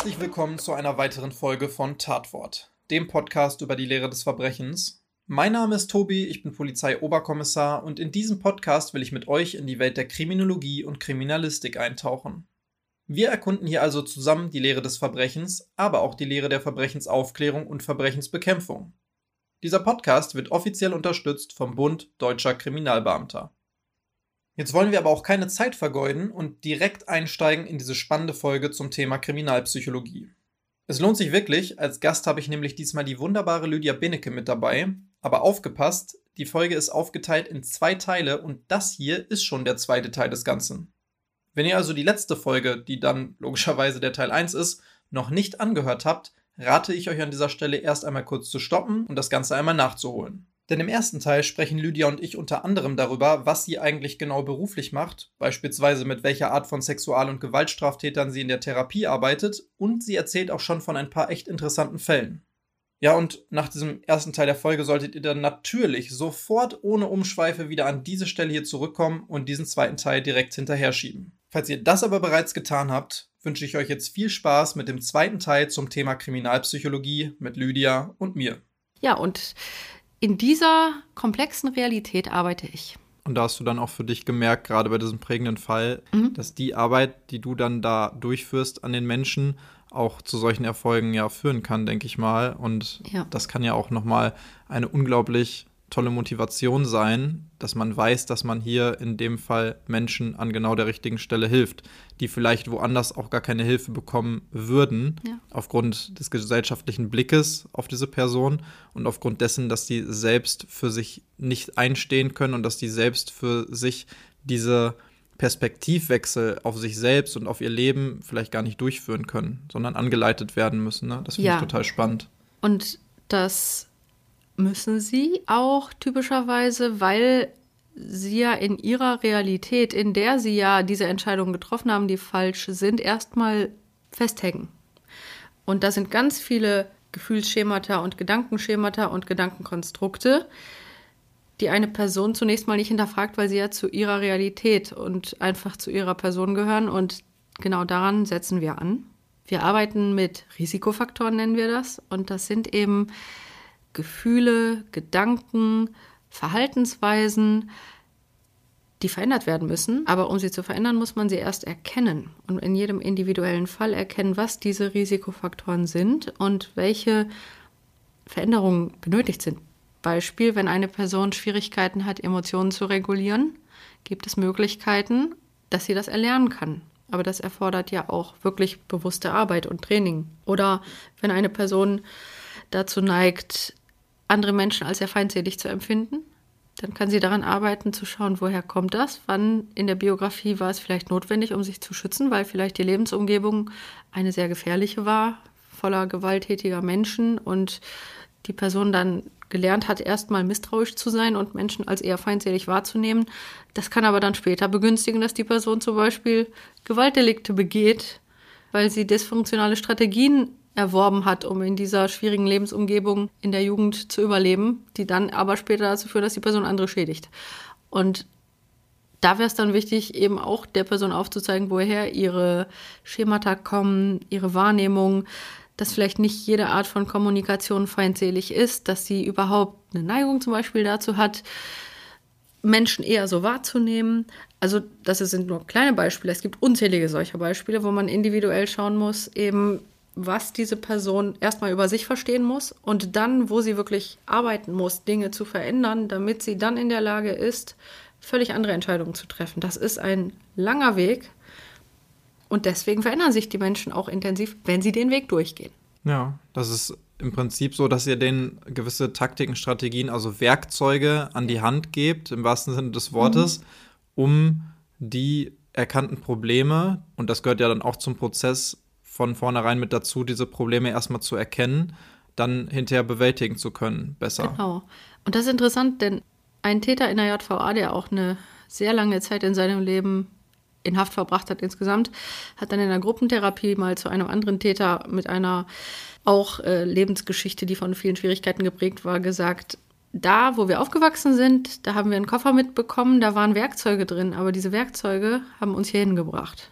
Herzlich willkommen zu einer weiteren Folge von Tatwort, dem Podcast über die Lehre des Verbrechens. Mein Name ist Tobi, ich bin Polizeioberkommissar und in diesem Podcast will ich mit euch in die Welt der Kriminologie und Kriminalistik eintauchen. Wir erkunden hier also zusammen die Lehre des Verbrechens, aber auch die Lehre der Verbrechensaufklärung und Verbrechensbekämpfung. Dieser Podcast wird offiziell unterstützt vom Bund Deutscher Kriminalbeamter. Jetzt wollen wir aber auch keine Zeit vergeuden und direkt einsteigen in diese spannende Folge zum Thema Kriminalpsychologie. Es lohnt sich wirklich, als Gast habe ich nämlich diesmal die wunderbare Lydia Benecke mit dabei, aber aufgepasst, die Folge ist aufgeteilt in zwei Teile und das hier ist schon der zweite Teil des Ganzen. Wenn ihr also die letzte Folge, die dann logischerweise der Teil 1 ist, noch nicht angehört habt, rate ich euch an dieser Stelle erst einmal kurz zu stoppen und das Ganze einmal nachzuholen. Denn im ersten Teil sprechen Lydia und ich unter anderem darüber, was sie eigentlich genau beruflich macht, beispielsweise mit welcher Art von Sexual- und Gewaltstraftätern sie in der Therapie arbeitet, und sie erzählt auch schon von ein paar echt interessanten Fällen. Ja, und nach diesem ersten Teil der Folge solltet ihr dann natürlich sofort ohne Umschweife wieder an diese Stelle hier zurückkommen und diesen zweiten Teil direkt hinterher schieben. Falls ihr das aber bereits getan habt, wünsche ich euch jetzt viel Spaß mit dem zweiten Teil zum Thema Kriminalpsychologie mit Lydia und mir. Ja, und in dieser komplexen Realität arbeite ich. Und da hast du dann auch für dich gemerkt, gerade bei diesem prägenden Fall, mhm. dass die Arbeit, die du dann da durchführst an den Menschen, auch zu solchen Erfolgen ja führen kann, denke ich mal. Und ja. das kann ja auch nochmal eine unglaublich tolle Motivation sein, dass man weiß, dass man hier in dem Fall Menschen an genau der richtigen Stelle hilft, die vielleicht woanders auch gar keine Hilfe bekommen würden, ja. aufgrund des gesellschaftlichen Blickes auf diese Person und aufgrund dessen, dass die selbst für sich nicht einstehen können und dass die selbst für sich diese Perspektivwechsel auf sich selbst und auf ihr Leben vielleicht gar nicht durchführen können, sondern angeleitet werden müssen. Ne? Das finde ja. ich total spannend. Und das müssen sie auch typischerweise, weil sie ja in ihrer Realität, in der sie ja diese Entscheidungen getroffen haben, die falsch sind, erstmal festhängen. Und da sind ganz viele Gefühlsschemata und Gedankenschemata und Gedankenkonstrukte, die eine Person zunächst mal nicht hinterfragt, weil sie ja zu ihrer Realität und einfach zu ihrer Person gehören. Und genau daran setzen wir an. Wir arbeiten mit Risikofaktoren, nennen wir das. Und das sind eben Gefühle, Gedanken, Verhaltensweisen, die verändert werden müssen. Aber um sie zu verändern, muss man sie erst erkennen und in jedem individuellen Fall erkennen, was diese Risikofaktoren sind und welche Veränderungen benötigt sind. Beispiel, wenn eine Person Schwierigkeiten hat, Emotionen zu regulieren, gibt es Möglichkeiten, dass sie das erlernen kann. Aber das erfordert ja auch wirklich bewusste Arbeit und Training. Oder wenn eine Person dazu neigt, andere Menschen als sehr feindselig zu empfinden, dann kann sie daran arbeiten, zu schauen, woher kommt das, wann in der Biografie war es vielleicht notwendig, um sich zu schützen, weil vielleicht die Lebensumgebung eine sehr gefährliche war, voller gewalttätiger Menschen und die Person dann gelernt hat, erstmal misstrauisch zu sein und Menschen als eher feindselig wahrzunehmen. Das kann aber dann später begünstigen, dass die Person zum Beispiel Gewaltdelikte begeht, weil sie dysfunktionale Strategien erworben hat, um in dieser schwierigen Lebensumgebung in der Jugend zu überleben, die dann aber später dazu führen, dass die Person andere schädigt. Und da wäre es dann wichtig, eben auch der Person aufzuzeigen, woher ihre Schemata kommen, ihre Wahrnehmung, dass vielleicht nicht jede Art von Kommunikation feindselig ist, dass sie überhaupt eine Neigung zum Beispiel dazu hat, Menschen eher so wahrzunehmen. Also das sind nur kleine Beispiele. Es gibt unzählige solcher Beispiele, wo man individuell schauen muss, eben was diese Person erstmal über sich verstehen muss und dann, wo sie wirklich arbeiten muss, Dinge zu verändern, damit sie dann in der Lage ist, völlig andere Entscheidungen zu treffen. Das ist ein langer Weg, und deswegen verändern sich die Menschen auch intensiv, wenn sie den Weg durchgehen. Ja, das ist im Prinzip so, dass ihr denen gewisse Taktiken, Strategien, also Werkzeuge an die Hand gebt, im wahrsten Sinne des Wortes, mhm. um die erkannten Probleme, und das gehört ja dann auch zum Prozess von vornherein mit dazu, diese Probleme erstmal zu erkennen, dann hinterher bewältigen zu können, besser. Genau. Und das ist interessant, denn ein Täter in der JVA, der auch eine sehr lange Zeit in seinem Leben in Haft verbracht hat insgesamt, hat dann in der Gruppentherapie mal zu einem anderen Täter mit einer auch äh, Lebensgeschichte, die von vielen Schwierigkeiten geprägt war, gesagt, da, wo wir aufgewachsen sind, da haben wir einen Koffer mitbekommen, da waren Werkzeuge drin, aber diese Werkzeuge haben uns hierhin gebracht.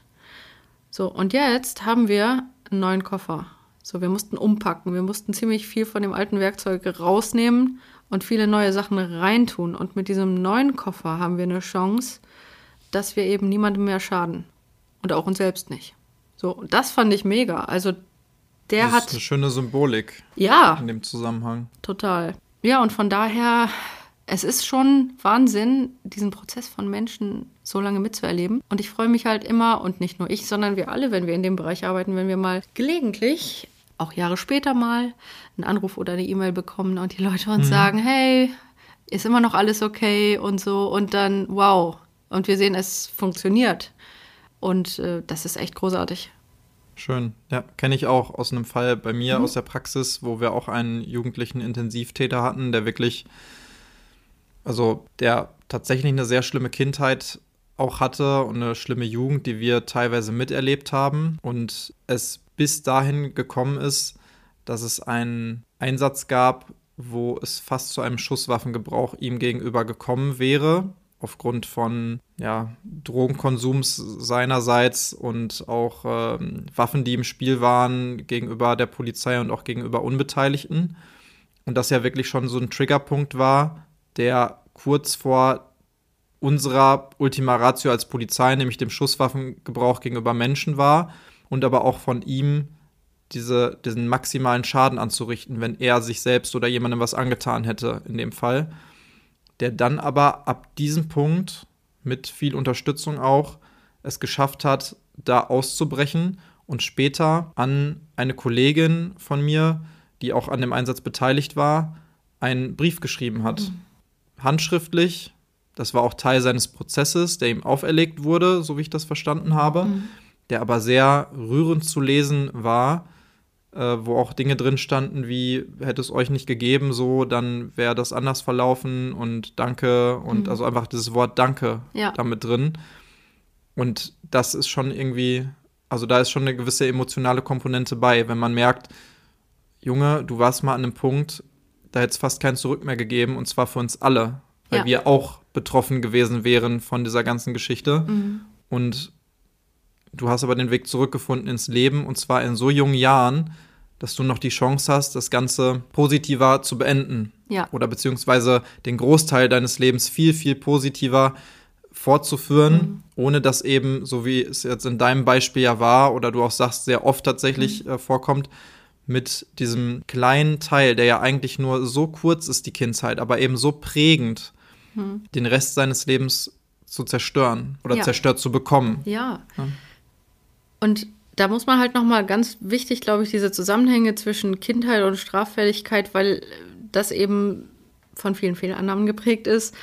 So, und jetzt haben wir einen neuen Koffer. So, wir mussten umpacken, wir mussten ziemlich viel von dem alten Werkzeug rausnehmen und viele neue Sachen reintun. Und mit diesem neuen Koffer haben wir eine Chance, dass wir eben niemandem mehr schaden. Und auch uns selbst nicht. So, und das fand ich mega. Also, der das hat. Ist eine schöne Symbolik. Ja. In dem Zusammenhang. Total. Ja, und von daher, es ist schon Wahnsinn, diesen Prozess von Menschen so lange mitzuerleben. Und ich freue mich halt immer, und nicht nur ich, sondern wir alle, wenn wir in dem Bereich arbeiten, wenn wir mal gelegentlich, auch Jahre später mal, einen Anruf oder eine E-Mail bekommen und die Leute uns mhm. sagen, hey, ist immer noch alles okay und so. Und dann, wow. Und wir sehen, es funktioniert. Und äh, das ist echt großartig. Schön. Ja, kenne ich auch aus einem Fall bei mir mhm. aus der Praxis, wo wir auch einen jugendlichen Intensivtäter hatten, der wirklich, also der tatsächlich eine sehr schlimme Kindheit auch hatte und eine schlimme Jugend, die wir teilweise miterlebt haben. Und es bis dahin gekommen ist, dass es einen Einsatz gab, wo es fast zu einem Schusswaffengebrauch ihm gegenüber gekommen wäre aufgrund von ja, Drogenkonsums seinerseits und auch ähm, Waffen, die im Spiel waren gegenüber der Polizei und auch gegenüber Unbeteiligten. Und das ja wirklich schon so ein Triggerpunkt war, der kurz vor unserer Ultima Ratio als Polizei, nämlich dem Schusswaffengebrauch gegenüber Menschen war und aber auch von ihm diese, diesen maximalen Schaden anzurichten, wenn er sich selbst oder jemandem was angetan hätte in dem Fall der dann aber ab diesem Punkt mit viel Unterstützung auch es geschafft hat, da auszubrechen und später an eine Kollegin von mir, die auch an dem Einsatz beteiligt war, einen Brief geschrieben hat. Mhm. Handschriftlich. Das war auch Teil seines Prozesses, der ihm auferlegt wurde, so wie ich das verstanden habe, mhm. der aber sehr rührend zu lesen war äh, wo auch Dinge drin standen wie, hätte es euch nicht gegeben, so, dann wäre das anders verlaufen und danke und mhm. also einfach dieses Wort Danke ja. damit drin. Und das ist schon irgendwie, also da ist schon eine gewisse emotionale Komponente bei, wenn man merkt, Junge, du warst mal an einem Punkt, da hätte es fast kein Zurück mehr gegeben und zwar für uns alle, weil ja. wir auch betroffen gewesen wären von dieser ganzen Geschichte. Mhm. Und Du hast aber den Weg zurückgefunden ins Leben und zwar in so jungen Jahren, dass du noch die Chance hast, das Ganze positiver zu beenden. Ja. Oder beziehungsweise den Großteil deines Lebens viel, viel positiver fortzuführen, mhm. ohne dass eben, so wie es jetzt in deinem Beispiel ja war, oder du auch sagst, sehr oft tatsächlich mhm. äh, vorkommt, mit diesem kleinen Teil, der ja eigentlich nur so kurz ist, die Kindheit, aber eben so prägend, mhm. den Rest seines Lebens zu zerstören oder ja. zerstört zu bekommen. Ja. ja. Und da muss man halt nochmal ganz wichtig, glaube ich, diese Zusammenhänge zwischen Kindheit und Straffälligkeit, weil das eben von vielen Fehlannahmen geprägt ist.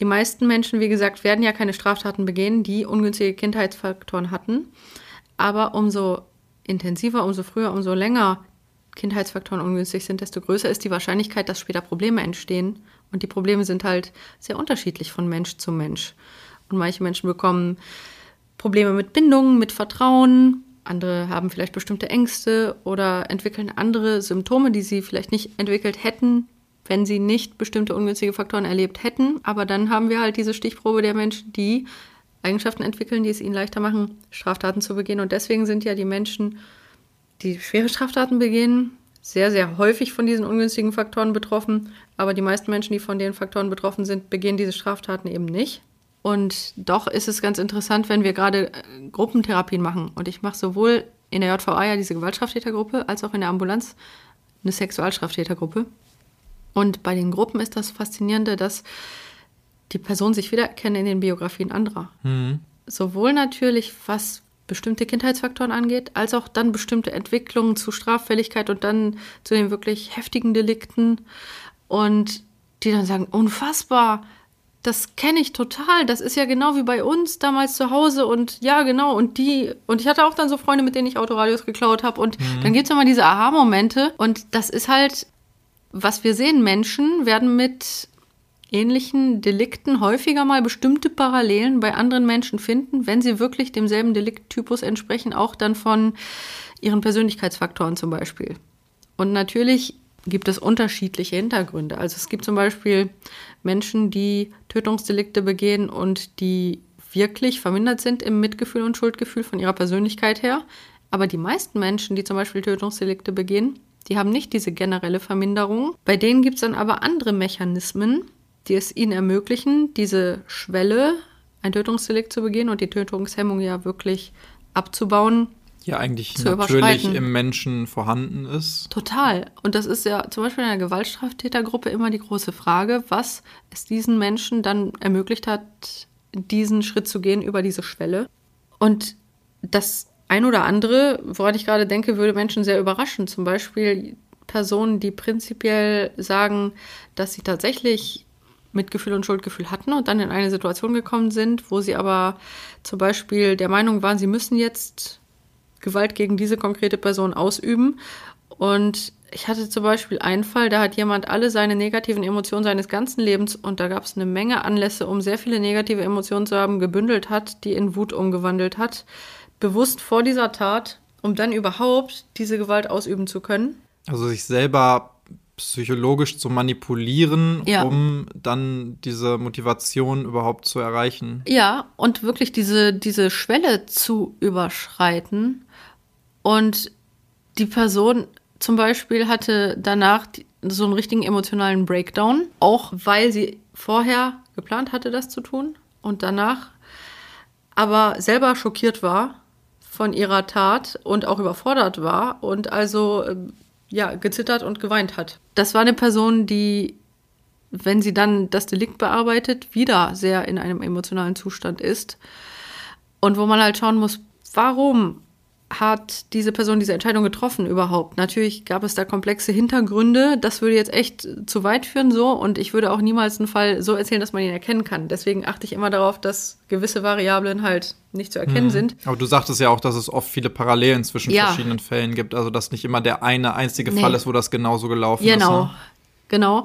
Die meisten Menschen, wie gesagt, werden ja keine Straftaten begehen, die ungünstige Kindheitsfaktoren hatten. Aber umso intensiver, umso früher, umso länger Kindheitsfaktoren ungünstig sind, desto größer ist die Wahrscheinlichkeit, dass später Probleme entstehen. Und die Probleme sind halt sehr unterschiedlich von Mensch zu Mensch. Und manche Menschen bekommen Probleme mit Bindungen, mit Vertrauen. Andere haben vielleicht bestimmte Ängste oder entwickeln andere Symptome, die sie vielleicht nicht entwickelt hätten, wenn sie nicht bestimmte ungünstige Faktoren erlebt hätten. Aber dann haben wir halt diese Stichprobe der Menschen, die Eigenschaften entwickeln, die es ihnen leichter machen, Straftaten zu begehen. Und deswegen sind ja die Menschen, die schwere Straftaten begehen, sehr, sehr häufig von diesen ungünstigen Faktoren betroffen. Aber die meisten Menschen, die von den Faktoren betroffen sind, begehen diese Straftaten eben nicht. Und doch ist es ganz interessant, wenn wir gerade äh, Gruppentherapien machen. Und ich mache sowohl in der JVA ja diese Gewaltstraftätergruppe als auch in der Ambulanz eine Sexualstraftätergruppe. Und bei den Gruppen ist das Faszinierende, dass die Personen sich wiedererkennen in den Biografien anderer. Mhm. Sowohl natürlich, was bestimmte Kindheitsfaktoren angeht, als auch dann bestimmte Entwicklungen zu Straffälligkeit und dann zu den wirklich heftigen Delikten. Und die dann sagen, unfassbar, das kenne ich total. Das ist ja genau wie bei uns damals zu Hause und ja, genau. Und die, und ich hatte auch dann so Freunde, mit denen ich Autoradios geklaut habe. Und mhm. dann gibt es immer diese Aha-Momente. Und das ist halt, was wir sehen, Menschen werden mit ähnlichen Delikten häufiger mal bestimmte Parallelen bei anderen Menschen finden, wenn sie wirklich demselben Delikttypus entsprechen, auch dann von ihren Persönlichkeitsfaktoren zum Beispiel. Und natürlich gibt es unterschiedliche Hintergründe. Also es gibt zum Beispiel Menschen, die Tötungsdelikte begehen und die wirklich vermindert sind im Mitgefühl und Schuldgefühl von ihrer Persönlichkeit her. Aber die meisten Menschen, die zum Beispiel Tötungsdelikte begehen, die haben nicht diese generelle Verminderung. Bei denen gibt es dann aber andere Mechanismen, die es ihnen ermöglichen, diese Schwelle, ein Tötungsdelikt zu begehen und die Tötungshemmung ja wirklich abzubauen, ja eigentlich natürlich im Menschen vorhanden ist. Total. Und das ist ja zum Beispiel in einer Gewaltstraftätergruppe immer die große Frage, was es diesen Menschen dann ermöglicht hat, diesen Schritt zu gehen über diese Schwelle. Und das ein oder andere, woran ich gerade denke, würde Menschen sehr überraschen. Zum Beispiel Personen, die prinzipiell sagen, dass sie tatsächlich Mitgefühl und Schuldgefühl hatten und dann in eine Situation gekommen sind, wo sie aber zum Beispiel der Meinung waren, sie müssen jetzt Gewalt gegen diese konkrete Person ausüben. Und ich hatte zum Beispiel einen Fall, da hat jemand alle seine negativen Emotionen seines ganzen Lebens und da gab es eine Menge Anlässe, um sehr viele negative Emotionen zu haben, gebündelt hat, die in Wut umgewandelt hat, bewusst vor dieser Tat, um dann überhaupt diese Gewalt ausüben zu können. Also sich selber psychologisch zu manipulieren, ja. um dann diese Motivation überhaupt zu erreichen. Ja, und wirklich diese, diese Schwelle zu überschreiten und die Person zum Beispiel hatte danach so einen richtigen emotionalen Breakdown, auch weil sie vorher geplant hatte, das zu tun und danach aber selber schockiert war von ihrer Tat und auch überfordert war und also äh, ja gezittert und geweint hat. Das war eine Person, die, wenn sie dann das Delikt bearbeitet, wieder sehr in einem emotionalen Zustand ist und wo man halt schauen muss, warum hat diese Person diese Entscheidung getroffen überhaupt? Natürlich gab es da komplexe Hintergründe. Das würde jetzt echt zu weit führen so und ich würde auch niemals einen Fall so erzählen, dass man ihn erkennen kann. Deswegen achte ich immer darauf, dass gewisse Variablen halt nicht zu erkennen mhm. sind. Aber du sagtest ja auch, dass es oft viele Parallelen zwischen ja. verschiedenen Fällen gibt. Also dass nicht immer der eine einzige nee. Fall ist, wo das genauso gelaufen genau. ist. Genau, ne? genau.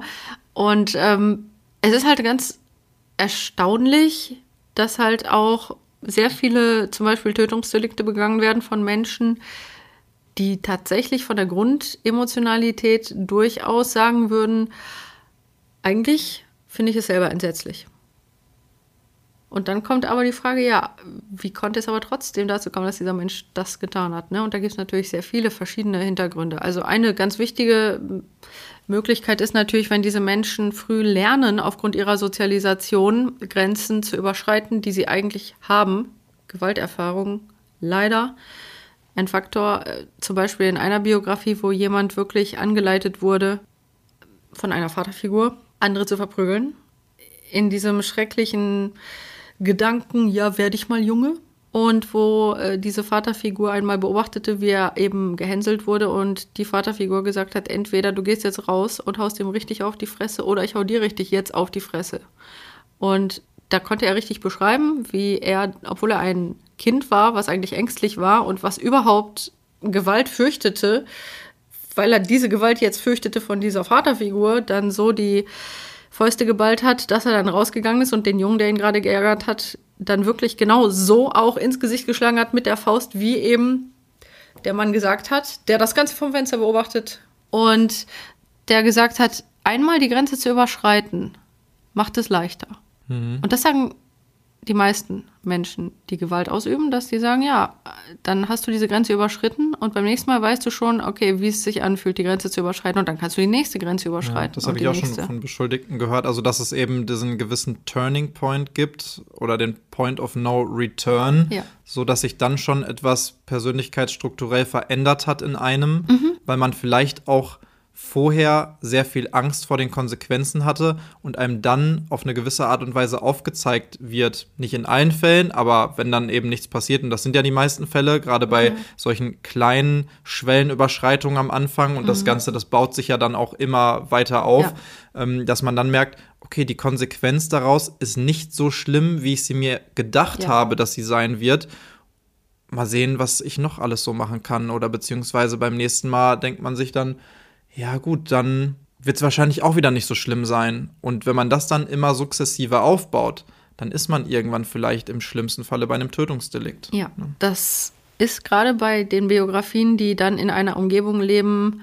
Und ähm, es ist halt ganz erstaunlich, dass halt auch sehr viele zum Beispiel Tötungsdelikte begangen werden von Menschen, die tatsächlich von der Grundemotionalität durchaus sagen würden, eigentlich finde ich es selber entsetzlich. Und dann kommt aber die Frage, ja, wie konnte es aber trotzdem dazu kommen, dass dieser Mensch das getan hat? Ne? Und da gibt es natürlich sehr viele verschiedene Hintergründe. Also eine ganz wichtige Möglichkeit ist natürlich, wenn diese Menschen früh lernen, aufgrund ihrer Sozialisation Grenzen zu überschreiten, die sie eigentlich haben. Gewalterfahrung, leider. Ein Faktor, äh, zum Beispiel in einer Biografie, wo jemand wirklich angeleitet wurde, von einer Vaterfigur, andere zu verprügeln. In diesem schrecklichen Gedanken, ja, werde ich mal Junge, und wo äh, diese Vaterfigur einmal beobachtete, wie er eben gehänselt wurde und die Vaterfigur gesagt hat, entweder du gehst jetzt raus und haust ihm richtig auf die Fresse oder ich hau dir richtig jetzt auf die Fresse. Und da konnte er richtig beschreiben, wie er, obwohl er ein Kind war, was eigentlich ängstlich war und was überhaupt Gewalt fürchtete, weil er diese Gewalt jetzt fürchtete von dieser Vaterfigur, dann so die Fäuste geballt hat, dass er dann rausgegangen ist und den Jungen, der ihn gerade geärgert hat, dann wirklich genau so auch ins Gesicht geschlagen hat mit der Faust, wie eben der Mann gesagt hat, der das Ganze vom Fenster beobachtet und der gesagt hat, einmal die Grenze zu überschreiten, macht es leichter. Mhm. Und das sagen die meisten Menschen, die Gewalt ausüben, dass die sagen, ja, dann hast du diese Grenze überschritten und beim nächsten Mal weißt du schon, okay, wie es sich anfühlt, die Grenze zu überschreiten und dann kannst du die nächste Grenze überschreiten. Ja, das habe ich auch nächste. schon von Beschuldigten gehört, also dass es eben diesen gewissen Turning Point gibt oder den Point of No Return, ja. so dass sich dann schon etwas persönlichkeitsstrukturell verändert hat in einem, mhm. weil man vielleicht auch vorher sehr viel Angst vor den Konsequenzen hatte und einem dann auf eine gewisse Art und Weise aufgezeigt wird, nicht in allen Fällen, aber wenn dann eben nichts passiert, und das sind ja die meisten Fälle, gerade bei mhm. solchen kleinen Schwellenüberschreitungen am Anfang und mhm. das Ganze, das baut sich ja dann auch immer weiter auf, ja. ähm, dass man dann merkt, okay, die Konsequenz daraus ist nicht so schlimm, wie ich sie mir gedacht Ja. habe, dass sie sein wird. Mal sehen, was ich noch alles so machen kann. Oder beziehungsweise beim nächsten Mal denkt man sich dann, ja gut, dann wird es wahrscheinlich auch wieder nicht so schlimm sein. Und wenn man das dann immer sukzessive aufbaut, dann ist man irgendwann vielleicht im schlimmsten Falle bei einem Tötungsdelikt. Ja, das ist gerade bei den Biografien, die dann in einer Umgebung leben,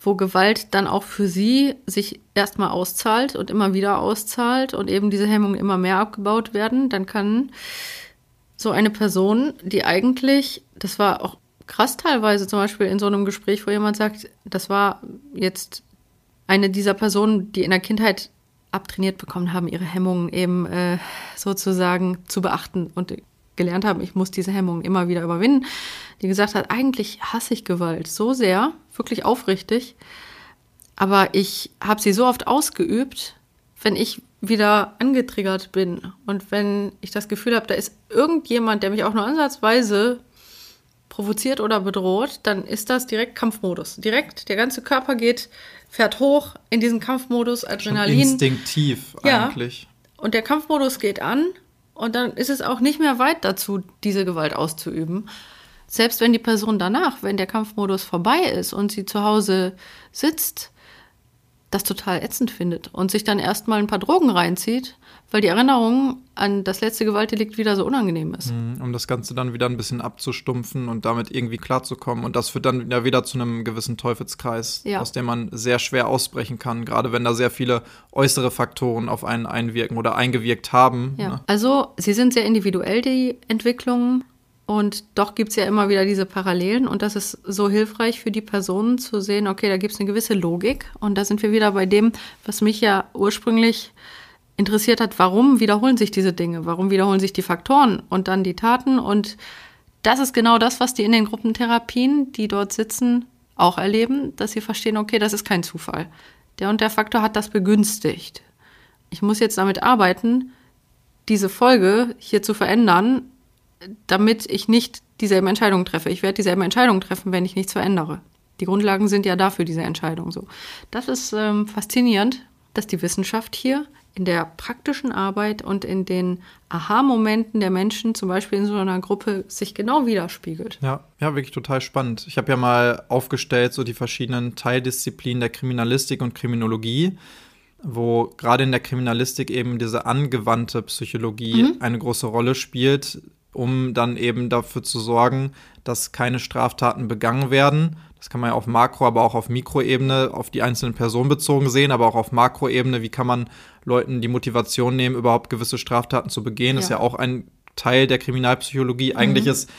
wo Gewalt dann auch für sie sich erstmal auszahlt und immer wieder auszahlt und eben diese Hemmungen immer mehr abgebaut werden, dann kann so eine Person, die eigentlich, das war auch krass teilweise zum Beispiel in so einem Gespräch, wo jemand sagt, das war jetzt eine dieser Personen, die in der Kindheit abtrainiert bekommen haben, ihre Hemmungen eben äh, sozusagen zu beachten und gelernt haben, ich muss diese Hemmungen immer wieder überwinden, die gesagt hat, eigentlich hasse ich Gewalt so sehr, wirklich aufrichtig, aber ich habe sie so oft ausgeübt, wenn ich wieder angetriggert bin und wenn ich das Gefühl habe, da ist irgendjemand, der mich auch nur ansatzweise provoziert oder bedroht, dann ist das direkt Kampfmodus. Direkt, der ganze Körper geht, fährt hoch in diesen Kampfmodus, Schon Adrenalin. instinktiv Ja. eigentlich. Und der Kampfmodus geht an und dann ist es auch nicht mehr weit dazu, diese Gewalt auszuüben. Selbst wenn die Person danach, wenn der Kampfmodus vorbei ist und sie zu Hause sitzt, das total ätzend findet und sich dann erstmal ein paar Drogen reinzieht, weil die Erinnerung an das letzte Gewaltdelikt wieder so unangenehm ist. Mhm, Um das Ganze dann wieder ein bisschen abzustumpfen und damit irgendwie klarzukommen. Und das führt dann ja wieder zu einem gewissen Teufelskreis, Ja. aus dem man sehr schwer ausbrechen kann, gerade wenn da sehr viele äußere Faktoren auf einen einwirken oder eingewirkt haben. Ja. Ne? Also, sie sind sehr individuell, die Entwicklungen. Und doch gibt es ja immer wieder diese Parallelen. Und das ist so hilfreich für die Personen zu sehen, okay, da gibt es eine gewisse Logik. Und da sind wir wieder bei dem, was mich ja ursprünglich interessiert hat. Warum wiederholen sich diese Dinge? Warum wiederholen sich die Faktoren und dann die Taten? Und das ist genau das, was die in den Gruppentherapien, die dort sitzen, auch erleben, dass sie verstehen, okay, das ist kein Zufall. Der und der Faktor hat das begünstigt. Ich muss jetzt damit arbeiten, diese Folge hier zu verändern, damit ich nicht dieselben Entscheidungen treffe. Ich werde dieselben Entscheidungen treffen, wenn ich nichts verändere. Die Grundlagen sind ja dafür, diese Entscheidung so. Das ist ähm, faszinierend, dass die Wissenschaft hier in der praktischen Arbeit und in den Aha-Momenten der Menschen, zum Beispiel in so einer Gruppe, sich genau widerspiegelt. Ja, ja, wirklich total spannend. Ich habe ja mal aufgestellt, so die verschiedenen Teildisziplinen der Kriminalistik und Kriminologie, wo gerade in der Kriminalistik eben diese angewandte Psychologie eine große Rolle spielt, um dann eben dafür zu sorgen, dass keine Straftaten begangen werden. Das kann man ja auf Makro, aber auch auf Mikroebene, auf die einzelnen Personen bezogen sehen, aber auch auf Makroebene, wie kann man Leuten die Motivation nehmen, überhaupt gewisse Straftaten zu begehen. Das ist Ja. ja auch ein Teil der Kriminalpsychologie. Eigentlich ist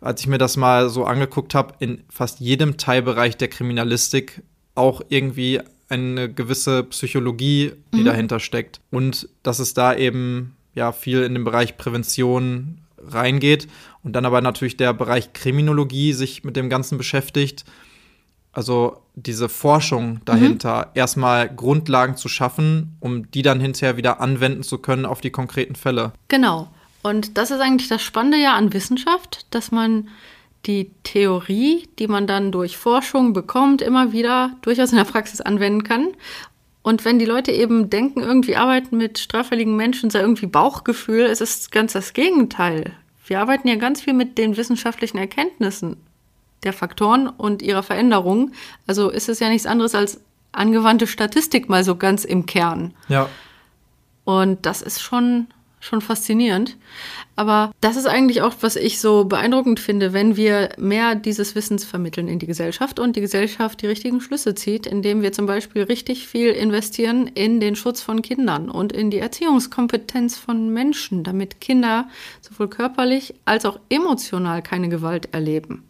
als ich mir das mal so angeguckt habe, in fast jedem Teilbereich der Kriminalistik auch irgendwie eine gewisse Psychologie, die dahinter steckt. Und dass es da eben ja viel in den Bereich Prävention reingeht und dann aber natürlich der Bereich Kriminologie sich mit dem Ganzen beschäftigt. Also diese Forschung dahinter, erstmal Grundlagen zu schaffen, um die dann hinterher wieder anwenden zu können auf die konkreten Fälle. Genau. Und das ist eigentlich das Spannende ja an Wissenschaft, dass man die Theorie, die man dann durch Forschung bekommt, immer wieder durchaus in der Praxis anwenden kann. Und wenn die Leute eben denken, irgendwie arbeiten mit straffälligen Menschen, sei irgendwie Bauchgefühl, es ist ganz das Gegenteil. Wir arbeiten ja ganz viel mit den wissenschaftlichen Erkenntnissen der Faktoren und ihrer Veränderung. Also ist es ja nichts anderes als angewandte Statistik mal so ganz im Kern. Ja, Und das ist schon, schon faszinierend. Aber das ist eigentlich auch, was ich so beeindruckend finde, wenn wir mehr dieses Wissens vermitteln in die Gesellschaft und die Gesellschaft die richtigen Schlüsse zieht, indem wir zum Beispiel richtig viel investieren in den Schutz von Kindern und in die Erziehungskompetenz von Menschen, damit Kinder sowohl körperlich als auch emotional keine Gewalt erleben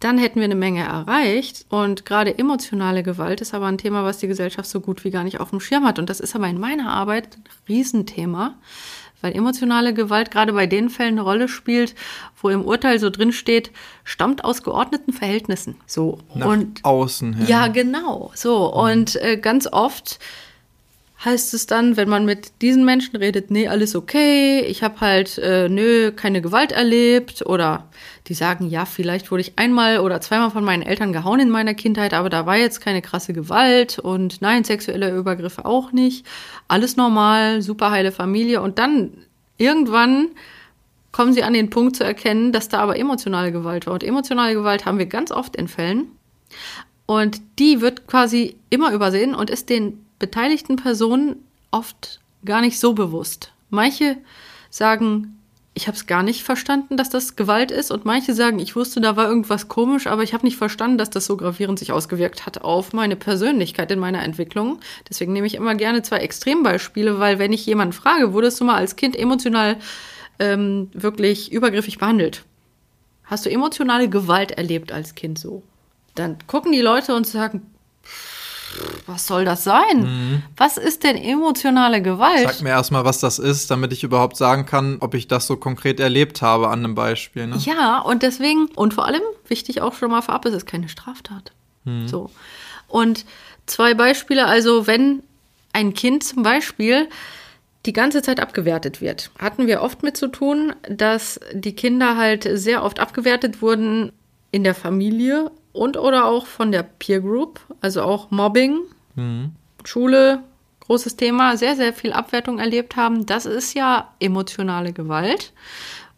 dann hätten wir eine Menge erreicht. Und gerade emotionale Gewalt ist aber ein Thema, was die Gesellschaft so gut wie gar nicht auf dem Schirm hat. Und das ist aber in meiner Arbeit ein Riesenthema, weil emotionale Gewalt gerade bei den Fällen eine Rolle spielt, wo im Urteil so drin steht, stammt aus geordneten Verhältnissen. So. nach und außen hin. ja, genau. So. Und äh, ganz oft heißt es dann, wenn man mit diesen Menschen redet, nee, alles okay, ich habe halt, äh, nö, keine Gewalt erlebt oder die sagen, ja, vielleicht wurde ich einmal oder zweimal von meinen Eltern gehauen in meiner Kindheit, aber da war jetzt keine krasse Gewalt und nein, sexuelle Übergriffe auch nicht, alles normal, super heile Familie. Und dann irgendwann kommen sie an den Punkt zu erkennen, dass da aber emotionale Gewalt war. Und emotionale Gewalt haben wir ganz oft in Fällen. Und die wird quasi immer übersehen und ist den beteiligten Personen oft gar nicht so bewusst. Manche sagen, ich habe es gar nicht verstanden, dass das Gewalt ist. Und manche sagen, ich wusste, da war irgendwas komisch, aber ich habe nicht verstanden, dass das so gravierend sich ausgewirkt hat auf meine Persönlichkeit in meiner Entwicklung. Deswegen nehme ich immer gerne zwei Extrembeispiele, weil wenn ich jemanden frage, wurdest du mal als Kind emotional ähm, wirklich übergriffig behandelt? Hast du emotionale Gewalt erlebt als Kind so? Dann gucken die Leute und sagen, was soll das sein? Mhm. Was ist denn emotionale Gewalt? Sag mir erstmal, was das ist, damit ich überhaupt sagen kann, ob ich das so konkret erlebt habe an einem Beispiel. Ne? Ja, und deswegen, und vor allem, wichtig auch schon mal vorab, es ist keine Straftat. Mhm. So. Und zwei Beispiele, also wenn ein Kind zum Beispiel die ganze Zeit abgewertet wird, hatten wir oft mit zu tun, dass die Kinder halt sehr oft abgewertet wurden in der Familie, und oder auch von der Peer Group, also auch Mobbing, mhm. Schule, großes Thema, sehr, sehr viel Abwertung erlebt haben. Das ist ja emotionale Gewalt.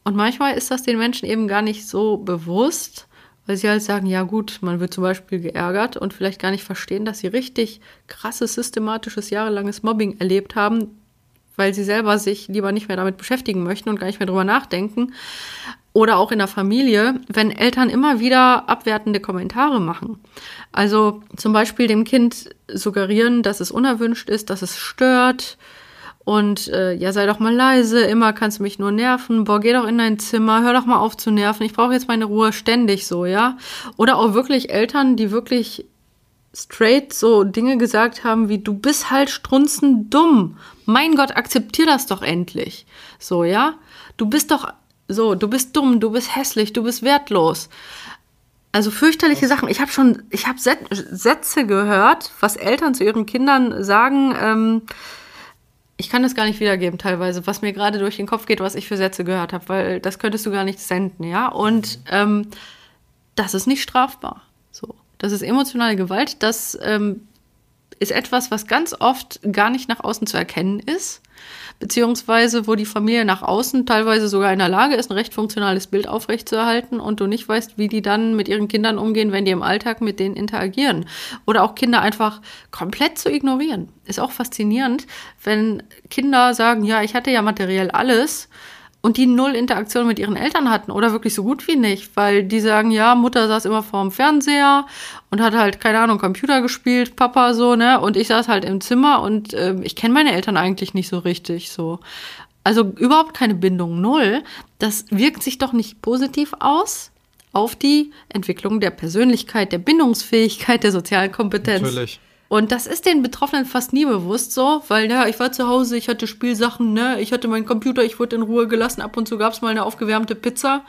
Und manchmal ist das den Menschen eben gar nicht so bewusst, weil sie halt sagen, ja gut, man wird zum Beispiel geärgert und vielleicht gar nicht verstehen, dass sie richtig krasses, systematisches, jahrelanges Mobbing erlebt haben, weil sie selber sich lieber nicht mehr damit beschäftigen möchten und gar nicht mehr drüber nachdenken oder auch in der Familie, wenn Eltern immer wieder abwertende Kommentare machen. Also zum Beispiel dem Kind suggerieren, dass es unerwünscht ist, dass es stört und äh, ja, sei doch mal leise, immer kannst du mich nur nerven, boah, geh doch in dein Zimmer, hör doch mal auf zu nerven, ich brauche jetzt meine Ruhe ständig so, ja. Oder auch wirklich Eltern, die wirklich straight so Dinge gesagt haben wie, du bist halt strunzend dumm. Mein Gott, akzeptier das doch endlich. So, ja. Du bist doch so, du bist dumm, du bist hässlich, du bist wertlos. Also fürchterliche Sachen. Ich habe schon, ich habe Sätze gehört, was Eltern zu ihren Kindern sagen. Ähm, ich kann das gar nicht wiedergeben teilweise, was mir gerade durch den Kopf geht, was ich für Sätze gehört habe, weil das könntest du gar nicht senden, ja. Und ähm, das ist nicht strafbar. So, das ist emotionale Gewalt. Das ähm, ist etwas, was ganz oft gar nicht nach außen zu erkennen ist beziehungsweise wo die Familie nach außen teilweise sogar in der Lage ist, ein recht funktionales Bild aufrechtzuerhalten und du nicht weißt, wie die dann mit ihren Kindern umgehen, wenn die im Alltag mit denen interagieren. Oder auch Kinder einfach komplett zu ignorieren. Ist auch faszinierend, wenn Kinder sagen, ja, ich hatte ja materiell alles und die null Interaktion mit ihren Eltern hatten oder wirklich so gut wie nicht, weil die sagen, ja, Mutter saß immer vorm Fernseher und hat halt, keine Ahnung, Computer gespielt, Papa so, ne? Und ich saß halt im Zimmer und äh, ich kenne meine Eltern eigentlich nicht so richtig so. Also überhaupt keine Bindung, null. Das wirkt sich doch nicht positiv aus auf die Entwicklung der Persönlichkeit, der Bindungsfähigkeit, der sozialen Kompetenz. Natürlich. Und das ist den Betroffenen fast nie bewusst so, weil ja, ich war zu Hause, ich hatte Spielsachen, ne, ich hatte meinen Computer, ich wurde in Ruhe gelassen, ab und zu gab es mal eine aufgewärmte Pizza.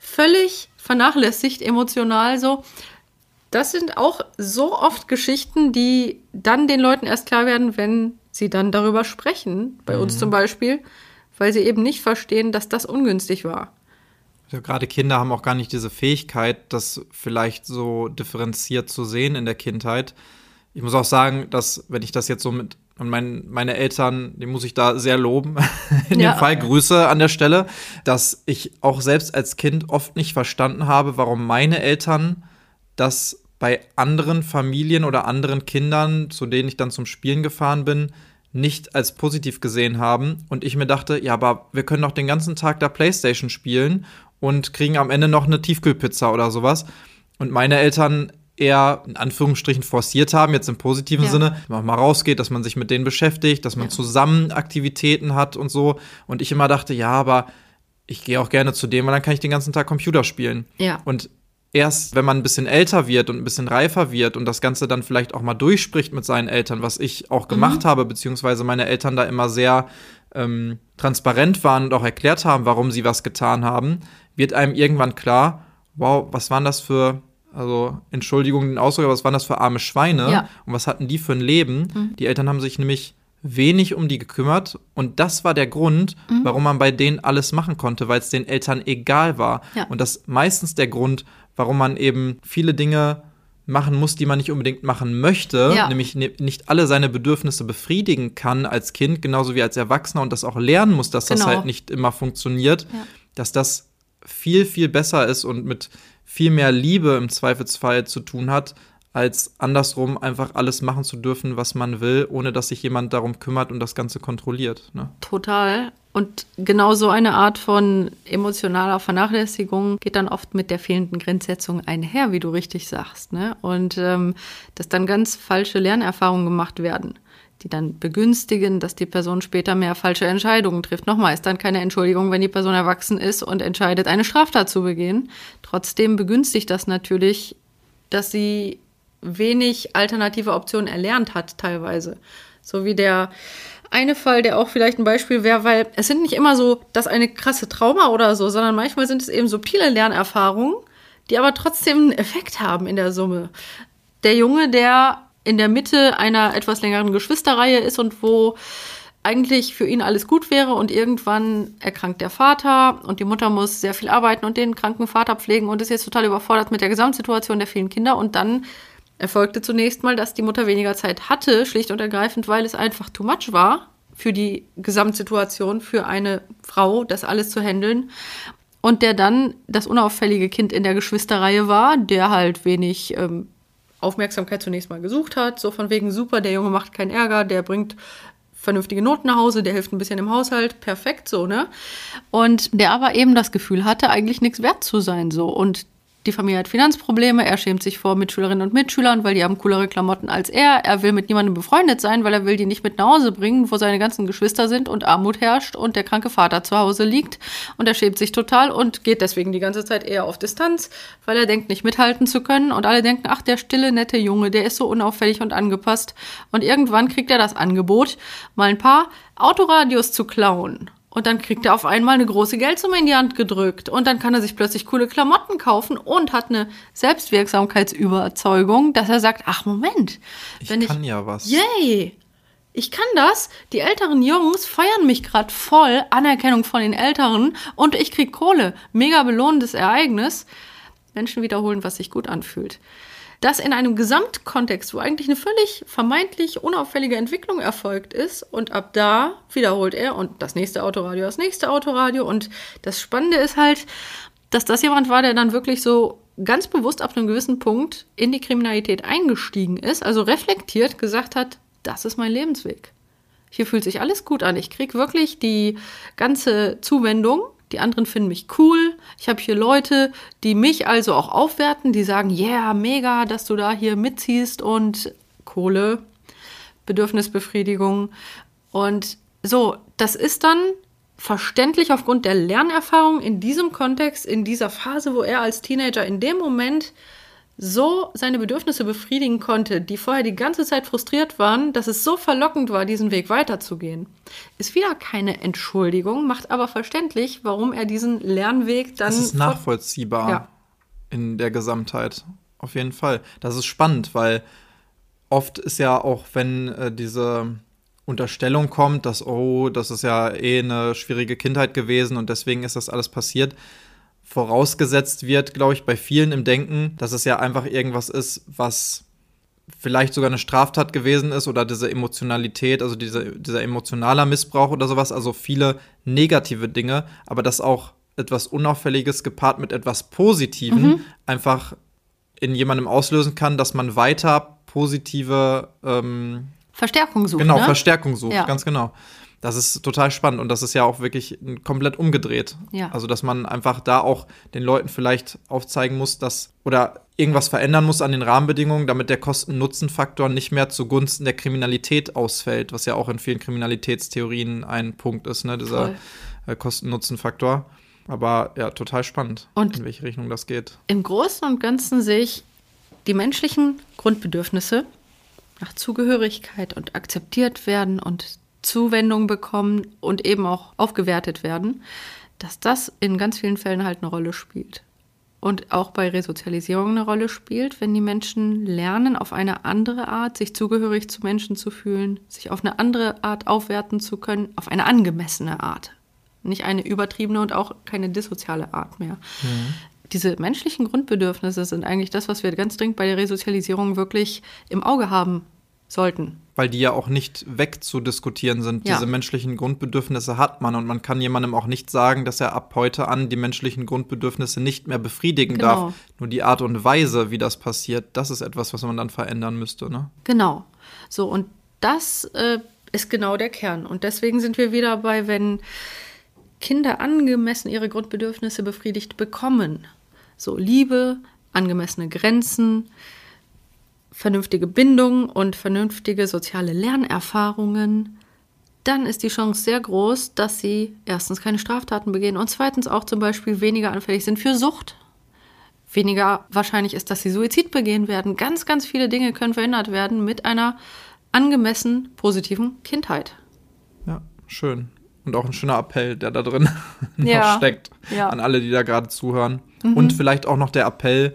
Völlig vernachlässigt, emotional so. Das sind auch so oft Geschichten, die dann den Leuten erst klar werden, wenn sie dann darüber sprechen, bei mhm. uns zum Beispiel, weil sie eben nicht verstehen, dass das ungünstig war. Also gerade Kinder haben auch gar nicht diese Fähigkeit, das vielleicht so differenziert zu sehen in der Kindheit ich muss auch sagen, dass, wenn ich das jetzt so mit und mein, meine Eltern, die muss ich da sehr loben, in ja. dem Fall Grüße an der Stelle, dass ich auch selbst als Kind oft nicht verstanden habe, warum meine Eltern das bei anderen Familien oder anderen Kindern, zu denen ich dann zum Spielen gefahren bin, nicht als positiv gesehen haben. Und ich mir dachte, ja, aber wir können doch den ganzen Tag da Playstation spielen und kriegen am Ende noch eine Tiefkühlpizza oder sowas. Und meine Eltern eher in Anführungsstrichen forciert haben, jetzt im positiven ja. Sinne, dass man mal rausgeht, dass man sich mit denen beschäftigt, dass man ja. zusammen Aktivitäten hat und so. Und ich immer dachte, ja, aber ich gehe auch gerne zu dem, weil dann kann ich den ganzen Tag Computer spielen. Ja. Und erst, wenn man ein bisschen älter wird und ein bisschen reifer wird und das Ganze dann vielleicht auch mal durchspricht mit seinen Eltern, was ich auch gemacht mhm. habe, beziehungsweise meine Eltern da immer sehr ähm, transparent waren und auch erklärt haben, warum sie was getan haben, wird einem irgendwann klar, wow, was waren das für Also Entschuldigung den Ausdruck, aber was waren das für arme Schweine? Ja. Und was hatten die für ein Leben? Die Eltern haben sich nämlich wenig um die gekümmert und das war der Grund, warum man bei denen alles machen konnte, weil es den Eltern egal war. Ja. Und das ist meistens der Grund, warum man eben viele Dinge machen muss, die man nicht unbedingt machen möchte, Ja. nämlich ne- nicht alle seine Bedürfnisse befriedigen kann als Kind, genauso wie als Erwachsener und das auch lernen muss, dass das Genau. halt nicht immer funktioniert, Ja. dass das viel, viel besser ist und mit viel mehr Liebe im Zweifelsfall zu tun hat, als andersrum einfach alles machen zu dürfen, was man will, ohne dass sich jemand darum kümmert und das Ganze kontrolliert. Ne? Total. Und genau so eine Art von emotionaler Vernachlässigung geht dann oft mit der fehlenden Grenzsetzung einher, wie du richtig sagst. Ne? Und ähm, dass dann ganz falsche Lernerfahrungen gemacht werden, die dann begünstigen, dass die Person später mehr falsche Entscheidungen trifft. Nochmal, ist dann keine Entschuldigung, wenn die Person erwachsen ist und entscheidet, eine Straftat zu begehen. Trotzdem begünstigt das natürlich, dass sie wenig alternative Optionen erlernt hat, teilweise. So wie der eine Fall, der auch vielleicht ein Beispiel wäre, weil es sind nicht immer so, das eine krasse Trauma oder so, sondern manchmal sind es eben subtile Lernerfahrungen, die aber trotzdem einen Effekt haben in der Summe. Der Junge, der in der Mitte einer etwas längeren Geschwisterreihe ist und wo eigentlich für ihn alles gut wäre und irgendwann erkrankt der Vater und die Mutter muss sehr viel arbeiten und den kranken Vater pflegen und ist jetzt total überfordert mit der Gesamtsituation der vielen Kinder und dann erfolgte zunächst mal, dass die Mutter weniger Zeit hatte, schlicht und ergreifend, weil es einfach too much war für die Gesamtsituation, für eine Frau, das alles zu handeln. Und der dann das unauffällige Kind in der Geschwisterreihe war, der halt wenig ähm, Aufmerksamkeit zunächst mal gesucht hat. So von wegen super, der Junge macht keinen Ärger, der bringt vernünftige Noten nach Hause, der hilft ein bisschen im Haushalt, perfekt so, ne? Und der aber eben das Gefühl hatte, eigentlich nichts wert zu sein, so. Und die Familie hat Finanzprobleme, er schämt sich vor Mitschülerinnen und Mitschülern, weil die haben coolere Klamotten als er. Er will mit niemandem befreundet sein, weil er will die nicht mit nach Hause bringen, wo seine ganzen Geschwister sind und Armut herrscht und der kranke Vater zu Hause liegt. Und er schämt sich total und geht deswegen die ganze Zeit eher auf Distanz, weil er denkt, nicht mithalten zu können. Und alle denken, ach, der stille, nette Junge, der ist so unauffällig und angepasst. Und irgendwann kriegt er das Angebot, mal ein paar Autoradios zu klauen. Und dann kriegt er auf einmal eine große Geldsumme in die Hand gedrückt. Und dann kann er sich plötzlich coole Klamotten kaufen und hat eine Selbstwirksamkeitsüberzeugung, dass er sagt, ach Moment, Ich kann ja was. Yay! Ich kann das. Die älteren Jungs feiern mich gerade voll. Anerkennung von den Älteren. Und ich krieg Kohle. Mega belohnendes Ereignis. Menschen wiederholen, was sich gut anfühlt. Das in einem Gesamtkontext, wo eigentlich eine völlig vermeintlich unauffällige Entwicklung erfolgt ist. Und ab da wiederholt er und das nächste Autoradio, das nächste Autoradio. Und das Spannende ist halt, dass das jemand war, der dann wirklich so ganz bewusst ab einem gewissen Punkt in die Kriminalität eingestiegen ist, also reflektiert gesagt hat, das ist mein Lebensweg. Hier fühlt sich alles gut an. Ich krieg wirklich die ganze Zuwendung. Die anderen finden mich cool. Ich habe hier Leute, die mich also auch aufwerten, die sagen, yeah, mega, dass du da hier mitziehst und Kohle, Bedürfnisbefriedigung. Und so, das ist dann verständlich aufgrund der Lernerfahrung in diesem Kontext, in dieser Phase, wo er als Teenager in dem Moment so seine Bedürfnisse befriedigen konnte, die vorher die ganze Zeit frustriert waren, dass es so verlockend war, diesen Weg weiterzugehen. Ist wieder keine Entschuldigung, macht aber verständlich, warum er diesen Lernweg dann. Das ist nachvollziehbar Ja. in der Gesamtheit. Auf jeden Fall. Das ist spannend, weil oft ist ja auch, wenn äh, diese Unterstellung kommt, dass, oh, das ist ja eh eine schwierige Kindheit gewesen und deswegen ist das alles passiert, vorausgesetzt wird, glaube ich, bei vielen im Denken, dass es ja einfach irgendwas ist, was vielleicht sogar eine Straftat gewesen ist oder diese Emotionalität, also diese, dieser emotionaler Missbrauch oder sowas, also viele negative Dinge, aber dass auch etwas Unauffälliges gepaart mit etwas Positiven einfach in jemandem auslösen kann, dass man weiter positive ähm, Verstärkung sucht. genau, ne? Verstärkung sucht, Ja. ganz genau. Das ist total spannend und das ist ja auch wirklich komplett umgedreht. Ja. Also, dass man einfach da auch den Leuten vielleicht aufzeigen muss, dass oder irgendwas verändern muss an den Rahmenbedingungen, damit der Kosten-Nutzen-Faktor nicht mehr zugunsten der Kriminalität ausfällt, was ja auch in vielen Kriminalitätstheorien ein Punkt ist, ne, dieser äh, Kosten-Nutzen-Faktor. Aber ja, total spannend, Und- in welche Richtung das geht. Im Großen und Ganzen sehe ich die menschlichen Grundbedürfnisse nach Zugehörigkeit und akzeptiert werden und Zuwendung bekommen und eben auch aufgewertet werden, dass das in ganz vielen Fällen halt eine Rolle spielt. und auch bei Resozialisierung eine Rolle spielt, wenn die Menschen lernen, auf eine andere Art sich zugehörig zu Menschen zu fühlen, sich auf eine andere Art aufwerten zu können, auf eine angemessene Art. Nicht eine übertriebene und auch keine dissoziale Art mehr. Mhm. Diese menschlichen Grundbedürfnisse sind eigentlich das, was wir ganz dringend bei der Resozialisierung wirklich im Auge haben sollten. Weil die ja auch nicht wegzudiskutieren sind. Ja. Diese menschlichen Grundbedürfnisse hat man und man kann jemandem auch nicht sagen, dass er ab heute an die menschlichen Grundbedürfnisse nicht mehr befriedigen genau. darf. Nur die Art und Weise, wie das passiert, das ist etwas, was man dann verändern müsste. Ne? Genau. So, und das äh, ist genau der Kern. Und deswegen sind wir wieder bei, wenn Kinder angemessen ihre Grundbedürfnisse befriedigt bekommen. So Liebe, angemessene Grenzen, vernünftige Bindung und vernünftige soziale Lernerfahrungen, dann ist die Chance sehr groß, dass sie erstens keine Straftaten begehen und zweitens auch zum Beispiel weniger anfällig sind für Sucht. Weniger wahrscheinlich ist, dass sie Suizid begehen werden. Ganz, ganz viele Dinge können verhindert werden mit einer angemessen positiven Kindheit. Ja, schön. Und auch ein schöner Appell, der da drin ja. steckt. Ja. An alle, die da gerade zuhören. Mhm. Und vielleicht auch noch der Appell,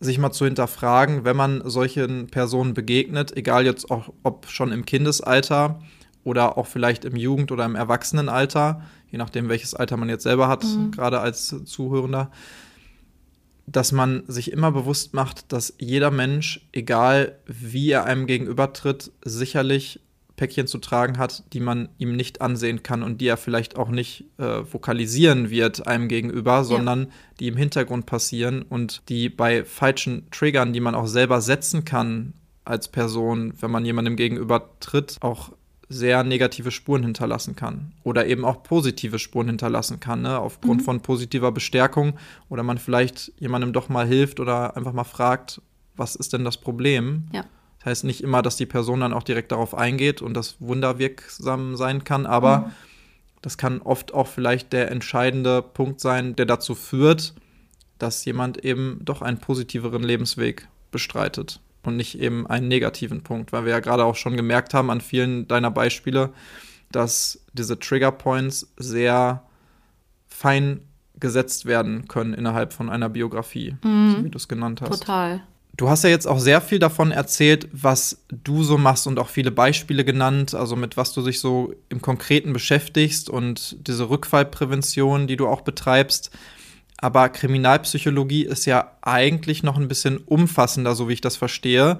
sich mal zu hinterfragen, wenn man solchen Personen begegnet, egal jetzt auch, ob schon im Kindesalter oder auch vielleicht im Jugend- oder im Erwachsenenalter, je nachdem, welches Alter man jetzt selber hat, mhm. gerade als Zuhörender, dass man sich immer bewusst macht, dass jeder Mensch, egal wie er einem gegenübertritt, sicherlich Päckchen zu tragen hat, die man ihm nicht ansehen kann und die er vielleicht auch nicht äh, vokalisieren wird einem gegenüber, sondern ja. die im Hintergrund passieren und die bei falschen Triggern, die man auch selber setzen kann als Person, wenn man jemandem gegenüber tritt, auch sehr negative Spuren hinterlassen kann oder eben auch positive Spuren hinterlassen kann, ne? aufgrund mhm. von positiver Bestärkung oder man vielleicht jemandem doch mal hilft oder einfach mal fragt, was ist denn das Problem? Ja heißt nicht immer, dass die Person dann auch direkt darauf eingeht und das wunderwirksam sein kann, aber mhm. das kann oft auch vielleicht der entscheidende Punkt sein, der dazu führt, dass jemand eben doch einen positiveren Lebensweg bestreitet und nicht eben einen negativen Punkt, weil wir ja gerade auch schon gemerkt haben an vielen deiner Beispiele, dass diese Trigger Points sehr fein gesetzt werden können innerhalb von einer Biografie, mhm. so wie du es genannt hast. Total. Du hast ja jetzt auch sehr viel davon erzählt, was du so machst und auch viele Beispiele genannt, also mit was du dich so im Konkreten beschäftigst und diese Rückfallprävention, die du auch betreibst. Aber Kriminalpsychologie ist ja eigentlich noch ein bisschen umfassender, so wie ich das verstehe.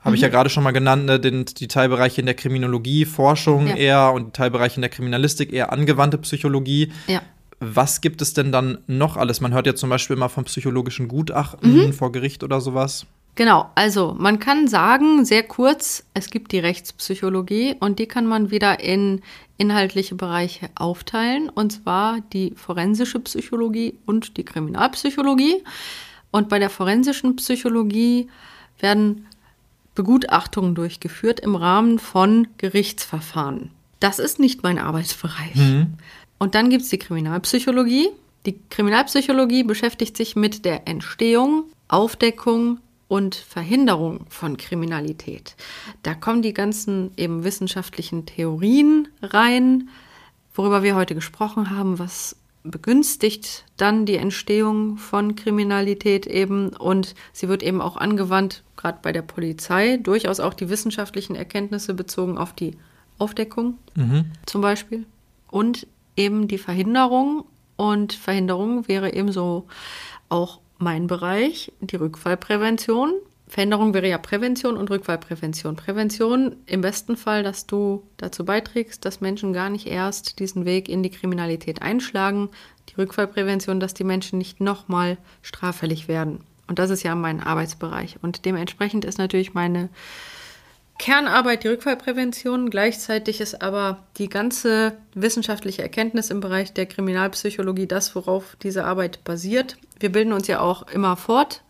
Habe mhm. ich ja mhm. gerade schon mal genannt, ne, den, die Teilbereiche in der Kriminologie, Forschung ja. eher und die Teilbereiche in der Kriminalistik eher angewandte Psychologie. Ja. Was gibt es denn dann noch alles? Man hört ja zum Beispiel immer vom psychologischen Gutachten mhm. vor Gericht oder sowas. Genau, also man kann sagen, sehr kurz, es gibt die Rechtspsychologie und die kann man wieder in inhaltliche Bereiche aufteilen, und zwar die forensische Psychologie und die Kriminalpsychologie. Und bei der forensischen Psychologie werden Begutachtungen durchgeführt im Rahmen von Gerichtsverfahren. Das ist nicht mein Arbeitsbereich. Mhm. Und dann gibt es die Kriminalpsychologie. Die Kriminalpsychologie beschäftigt sich mit der Entstehung, Aufdeckung und Verhinderung von Kriminalität. Da kommen die ganzen eben wissenschaftlichen Theorien rein, worüber wir heute gesprochen haben, was begünstigt dann die Entstehung von Kriminalität eben und sie wird eben auch angewandt, gerade bei der Polizei, durchaus auch die wissenschaftlichen Erkenntnisse bezogen auf die Aufdeckung mhm. zum Beispiel und eben die Verhinderung. Und Verhinderung wäre ebenso auch mein Bereich, die Rückfallprävention. Verhinderung wäre ja Prävention und Rückfallprävention. Prävention im besten Fall, dass du dazu beiträgst, dass Menschen gar nicht erst diesen Weg in die Kriminalität einschlagen. Die Rückfallprävention, dass die Menschen nicht nochmal straffällig werden. Und das ist ja mein Arbeitsbereich. Und dementsprechend ist natürlich meine Kernarbeit die Rückfallprävention. Gleichzeitig ist aber die ganze wissenschaftliche Erkenntnis im Bereich der Kriminalpsychologie das, worauf diese Arbeit basiert. Wir bilden uns ja auch immer fort.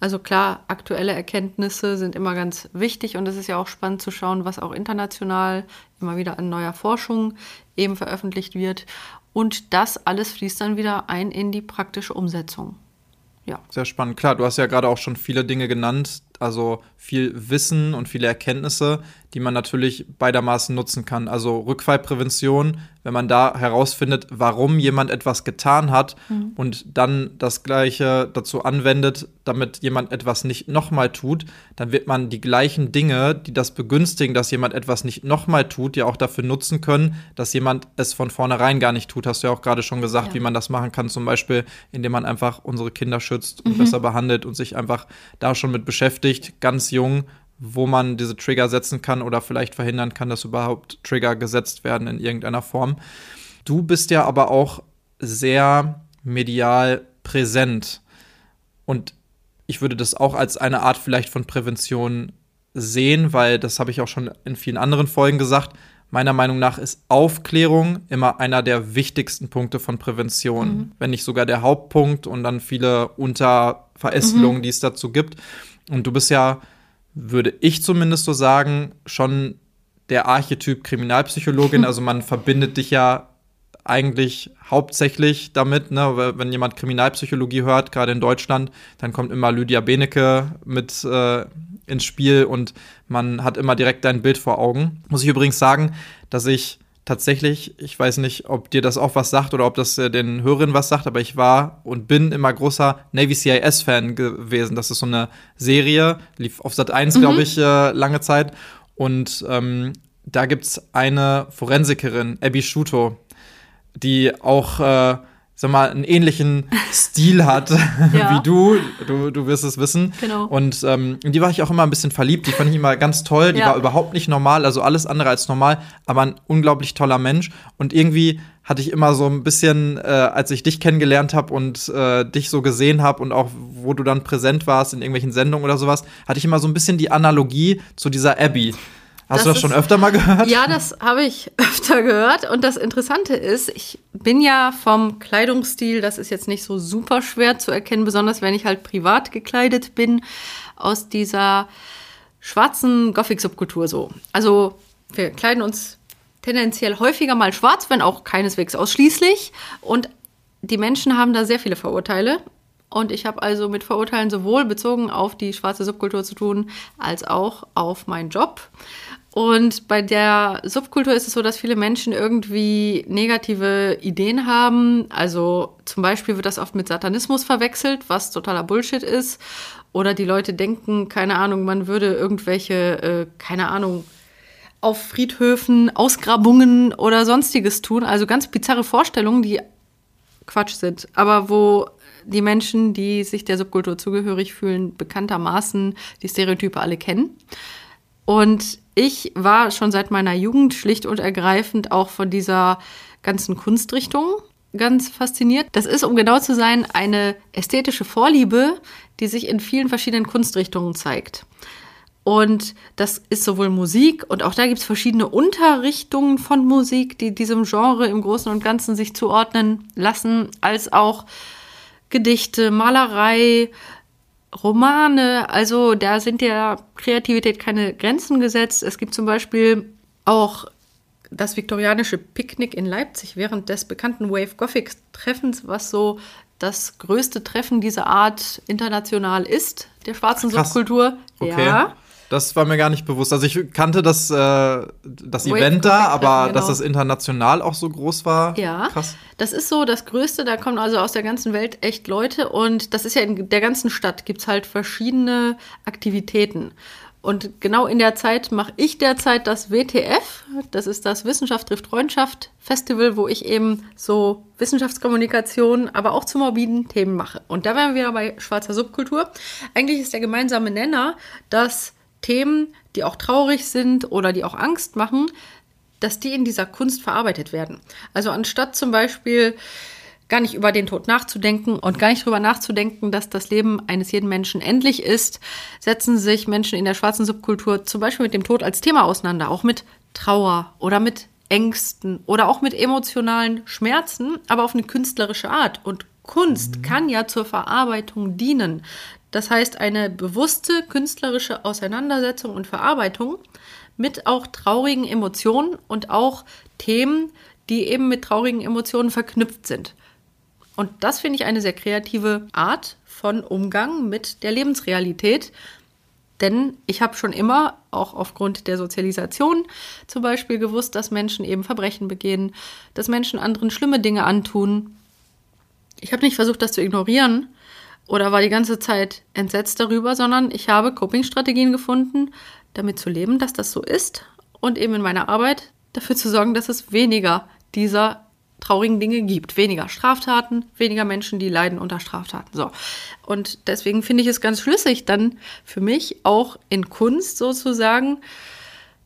Also klar, aktuelle Erkenntnisse sind immer ganz wichtig und es ist ja auch spannend zu schauen, was auch international immer wieder an neuer Forschung eben veröffentlicht wird. Und das alles fließt dann wieder ein in die praktische Umsetzung. Ja. Sehr spannend. Klar, du hast ja gerade auch schon viele Dinge genannt, also viel Wissen und viele Erkenntnisse, die man natürlich beidermaßen nutzen kann. Also Rückfallprävention, wenn man da herausfindet, warum jemand etwas getan hat mhm. und dann das Gleiche dazu anwendet, damit jemand etwas nicht nochmal tut, dann wird man die gleichen Dinge, die das begünstigen, dass jemand etwas nicht nochmal tut, ja auch dafür nutzen können, dass jemand es von vornherein gar nicht tut. Hast du ja auch gerade schon gesagt, ja. wie man das machen kann, zum Beispiel, indem man einfach unsere Kinder schützt und mhm. besser behandelt und sich einfach da schon mit beschäftigt, ganz jung wo man diese Trigger setzen kann oder vielleicht verhindern kann, dass überhaupt Trigger gesetzt werden in irgendeiner Form. Du bist ja aber auch sehr medial präsent und ich würde das auch als eine Art vielleicht von Prävention sehen, weil das habe ich auch schon in vielen anderen Folgen gesagt. Meiner Meinung nach ist Aufklärung immer einer der wichtigsten Punkte von Prävention, mhm. wenn nicht sogar der Hauptpunkt und dann viele Unterverästelungen, mhm. die es dazu gibt. Und du bist ja würde ich zumindest so sagen, schon der Archetyp Kriminalpsychologin. Also man verbindet dich ja eigentlich hauptsächlich damit, ne, wenn jemand Kriminalpsychologie hört, gerade in Deutschland, dann kommt immer Lydia Benecke mit äh, ins Spiel und man hat immer direkt ein Bild vor Augen. Muss ich übrigens sagen, dass ich tatsächlich, ich weiß nicht, ob dir das auch was sagt oder ob das äh, den Hörerinnen was sagt, aber ich war und bin immer großer Navy CIS-Fan gewesen. Das ist so eine Serie, lief auf Sat 1, mhm. glaube ich, äh, lange Zeit. Und ähm, da gibt es eine Forensikerin, Abby Shuto, die auch äh, sag mal, einen ähnlichen Stil hat ja. wie du. du. Du wirst es wissen. Genau. Und ähm, in die war ich auch immer ein bisschen verliebt. Die fand ich immer ganz toll. Die ja. war überhaupt nicht normal, also alles andere als normal, aber ein unglaublich toller Mensch. Und irgendwie hatte ich immer so ein bisschen, äh, als ich dich kennengelernt habe und äh, dich so gesehen habe und auch wo du dann präsent warst in irgendwelchen Sendungen oder sowas, hatte ich immer so ein bisschen die Analogie zu dieser Abby. Hast das du das schon öfter mal gehört? Ja, das habe ich öfter gehört. Und das Interessante ist, ich bin ja vom Kleidungsstil, das ist jetzt nicht so super schwer zu erkennen, besonders wenn ich halt privat gekleidet bin, aus dieser schwarzen Gothic-Subkultur so. Also wir kleiden uns tendenziell häufiger mal schwarz, wenn auch keineswegs ausschließlich. Und die Menschen haben da sehr viele Vorurteile. Und ich habe also mit Vorurteilen sowohl bezogen auf die schwarze Subkultur zu tun, als auch auf meinen Job. Und bei der Subkultur ist es so, dass viele Menschen irgendwie negative Ideen haben. Also zum Beispiel wird das oft mit Satanismus verwechselt, was totaler Bullshit ist. Oder die Leute denken, keine Ahnung, man würde irgendwelche, äh, keine Ahnung, auf Friedhöfen Ausgrabungen oder sonstiges tun. Also ganz bizarre Vorstellungen, die Quatsch sind. Aber wo die Menschen, die sich der Subkultur zugehörig fühlen, bekanntermaßen die Stereotype alle kennen. Und ich war schon seit meiner Jugend schlicht und ergreifend auch von dieser ganzen Kunstrichtung ganz fasziniert. Das ist, um genau zu sein, eine ästhetische Vorliebe, die sich in vielen verschiedenen Kunstrichtungen zeigt. Und das ist sowohl Musik und auch da gibt es verschiedene Unterrichtungen von Musik, die diesem Genre im Großen und Ganzen sich zuordnen lassen, als auch Gedichte, Malerei, Romane, also da sind der Kreativität keine Grenzen gesetzt. Es gibt zum Beispiel auch das viktorianische Picknick in Leipzig während des bekannten Wave Gothic Treffens, was so das größte Treffen dieser Art international ist, der schwarzen Krass. Subkultur. Okay. Ja. Das war mir gar nicht bewusst. Also ich kannte das, äh, das Event da, aber genau. dass das international auch so groß war. Ja, krass. Das ist so das Größte. Da kommen also aus der ganzen Welt echt Leute. Und das ist ja in der ganzen Stadt, gibt es halt verschiedene Aktivitäten. Und genau in der Zeit mache ich derzeit das WTF. Das ist das Wissenschaft trifft Freundschaft Festival, wo ich eben so Wissenschaftskommunikation, aber auch zu morbiden Themen mache. Und da wären wir bei schwarzer Subkultur. Eigentlich ist der gemeinsame Nenner, dass Themen, die auch traurig sind oder die auch Angst machen, dass die in dieser Kunst verarbeitet werden. Also anstatt zum Beispiel gar nicht über den Tod nachzudenken und gar nicht darüber nachzudenken, dass das Leben eines jeden Menschen endlich ist, setzen sich Menschen in der schwarzen Subkultur zum Beispiel mit dem Tod als Thema auseinander, auch mit Trauer oder mit Ängsten oder auch mit emotionalen Schmerzen, aber auf eine künstlerische Art. Und Kunst mhm. kann ja zur Verarbeitung dienen. Das heißt, eine bewusste künstlerische Auseinandersetzung und Verarbeitung mit auch traurigen Emotionen und auch Themen, die eben mit traurigen Emotionen verknüpft sind. Und das finde ich eine sehr kreative Art von Umgang mit der Lebensrealität. Denn ich habe schon immer, auch aufgrund der Sozialisation zum Beispiel, gewusst, dass Menschen eben Verbrechen begehen, dass Menschen anderen schlimme Dinge antun. Ich habe nicht versucht, das zu ignorieren oder war die ganze Zeit entsetzt darüber, sondern ich habe Coping-Strategien gefunden, damit zu leben, dass das so ist und eben in meiner Arbeit dafür zu sorgen, dass es weniger dieser traurigen Dinge gibt. Weniger Straftaten, weniger Menschen, die leiden unter Straftaten. So. Und deswegen finde ich es ganz schlüssig, dann für mich auch in Kunst sozusagen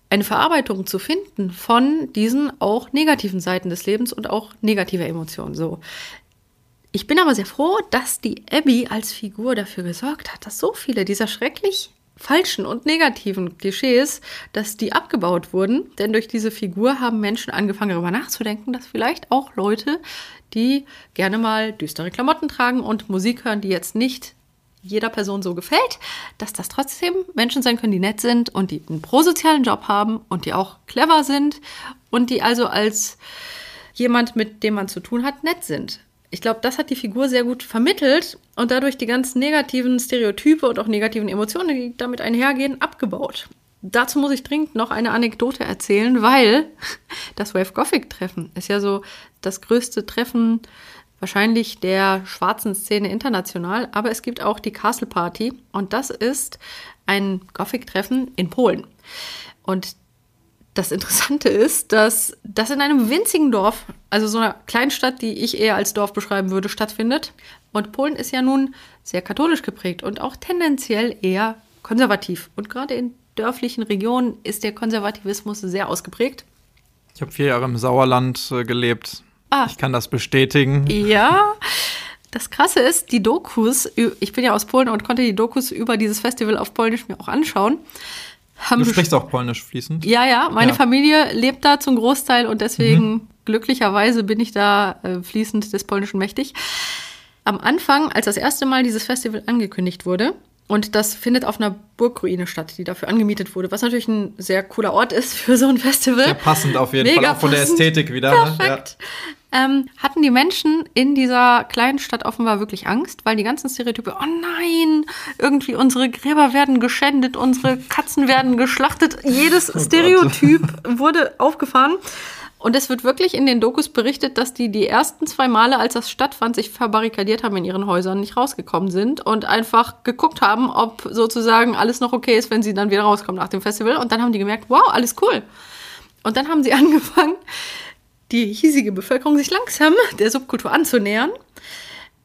eine Verarbeitung zu finden von diesen auch negativen Seiten des Lebens und auch negativer Emotionen. So. Ich bin aber sehr froh, dass die Abby als Figur dafür gesorgt hat, dass so viele dieser schrecklich falschen und negativen Klischees, dass die abgebaut wurden. Denn durch diese Figur haben Menschen angefangen darüber nachzudenken, dass vielleicht auch Leute, die gerne mal düstere Klamotten tragen und Musik hören, die jetzt nicht jeder Person so gefällt, dass das trotzdem Menschen sein können, die nett sind und die einen prosozialen Job haben und die auch clever sind und die also als jemand, mit dem man zu tun hat, nett sind ich glaube, das hat die Figur sehr gut vermittelt und dadurch die ganzen negativen Stereotype und auch negativen Emotionen, die damit einhergehen, abgebaut. Dazu muss ich dringend noch eine Anekdote erzählen, weil das Wave Gothic Treffen ist ja so das größte Treffen wahrscheinlich der schwarzen Szene international, aber es gibt auch die Castle Party und das ist ein Gothic Treffen in Polen. Und das Interessante ist, dass das in einem winzigen Dorf, also so einer Kleinstadt, die ich eher als Dorf beschreiben würde, stattfindet. Und Polen ist ja nun sehr katholisch geprägt und auch tendenziell eher konservativ. Und gerade in dörflichen Regionen ist der Konservativismus sehr ausgeprägt. Ich habe vier Jahre im Sauerland äh, gelebt. Ah. Ich kann das bestätigen. Ja. Das Krasse ist, die Dokus, ich bin ja aus Polen und konnte die Dokus über dieses Festival auf Polnisch mir auch anschauen du sprichst auch Polnisch fließend? Ja, ja. Meine ja. Familie lebt da zum Großteil und deswegen mhm. glücklicherweise bin ich da äh, fließend des Polnischen mächtig. Am Anfang, als das erste Mal dieses Festival angekündigt wurde, und das findet auf einer Burgruine statt, die dafür angemietet wurde, was natürlich ein sehr cooler Ort ist für so ein Festival. Sehr passend auf jeden Mega Fall, auch von passend. der Ästhetik wieder. Perfekt. Ne? Ja ähm, hatten die Menschen in dieser kleinen Stadt offenbar wirklich Angst, weil die ganzen Stereotype, oh nein, irgendwie unsere Gräber werden geschändet, unsere Katzen werden geschlachtet, jedes oh Stereotyp wurde aufgefahren. Und es wird wirklich in den Dokus berichtet, dass die die ersten zwei Male, als das stattfand, sich verbarrikadiert haben in ihren Häusern, nicht rausgekommen sind und einfach geguckt haben, ob sozusagen alles noch okay ist, wenn sie dann wieder rauskommen nach dem Festival. Und dann haben die gemerkt, wow, alles cool. Und dann haben sie angefangen, die hiesige Bevölkerung sich langsam der Subkultur anzunähern.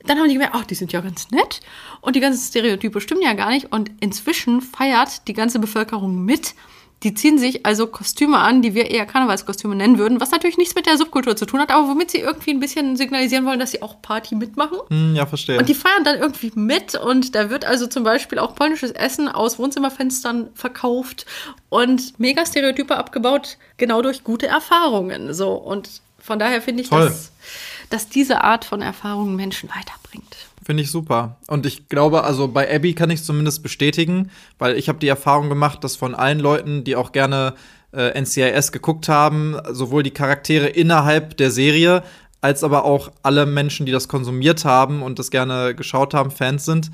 Dann haben die gemerkt, ach, die sind ja ganz nett und die ganzen Stereotype stimmen ja gar nicht. Und inzwischen feiert die ganze Bevölkerung mit. Die ziehen sich also Kostüme an, die wir eher Karnevalskostüme nennen würden, was natürlich nichts mit der Subkultur zu tun hat, aber womit sie irgendwie ein bisschen signalisieren wollen, dass sie auch Party mitmachen. Hm, ja, verstehe. Und die feiern dann irgendwie mit und da wird also zum Beispiel auch polnisches Essen aus Wohnzimmerfenstern verkauft und mega Stereotype abgebaut, genau durch gute Erfahrungen. So und von daher finde ich, dass, dass diese Art von Erfahrungen Menschen weiterbringt. Finde ich super. Und ich glaube, also bei Abby kann ich zumindest bestätigen, weil ich habe die Erfahrung gemacht, dass von allen Leuten, die auch gerne äh, NCIS geguckt haben, sowohl die Charaktere innerhalb der Serie, als aber auch alle Menschen, die das konsumiert haben und das gerne geschaut haben, Fans sind,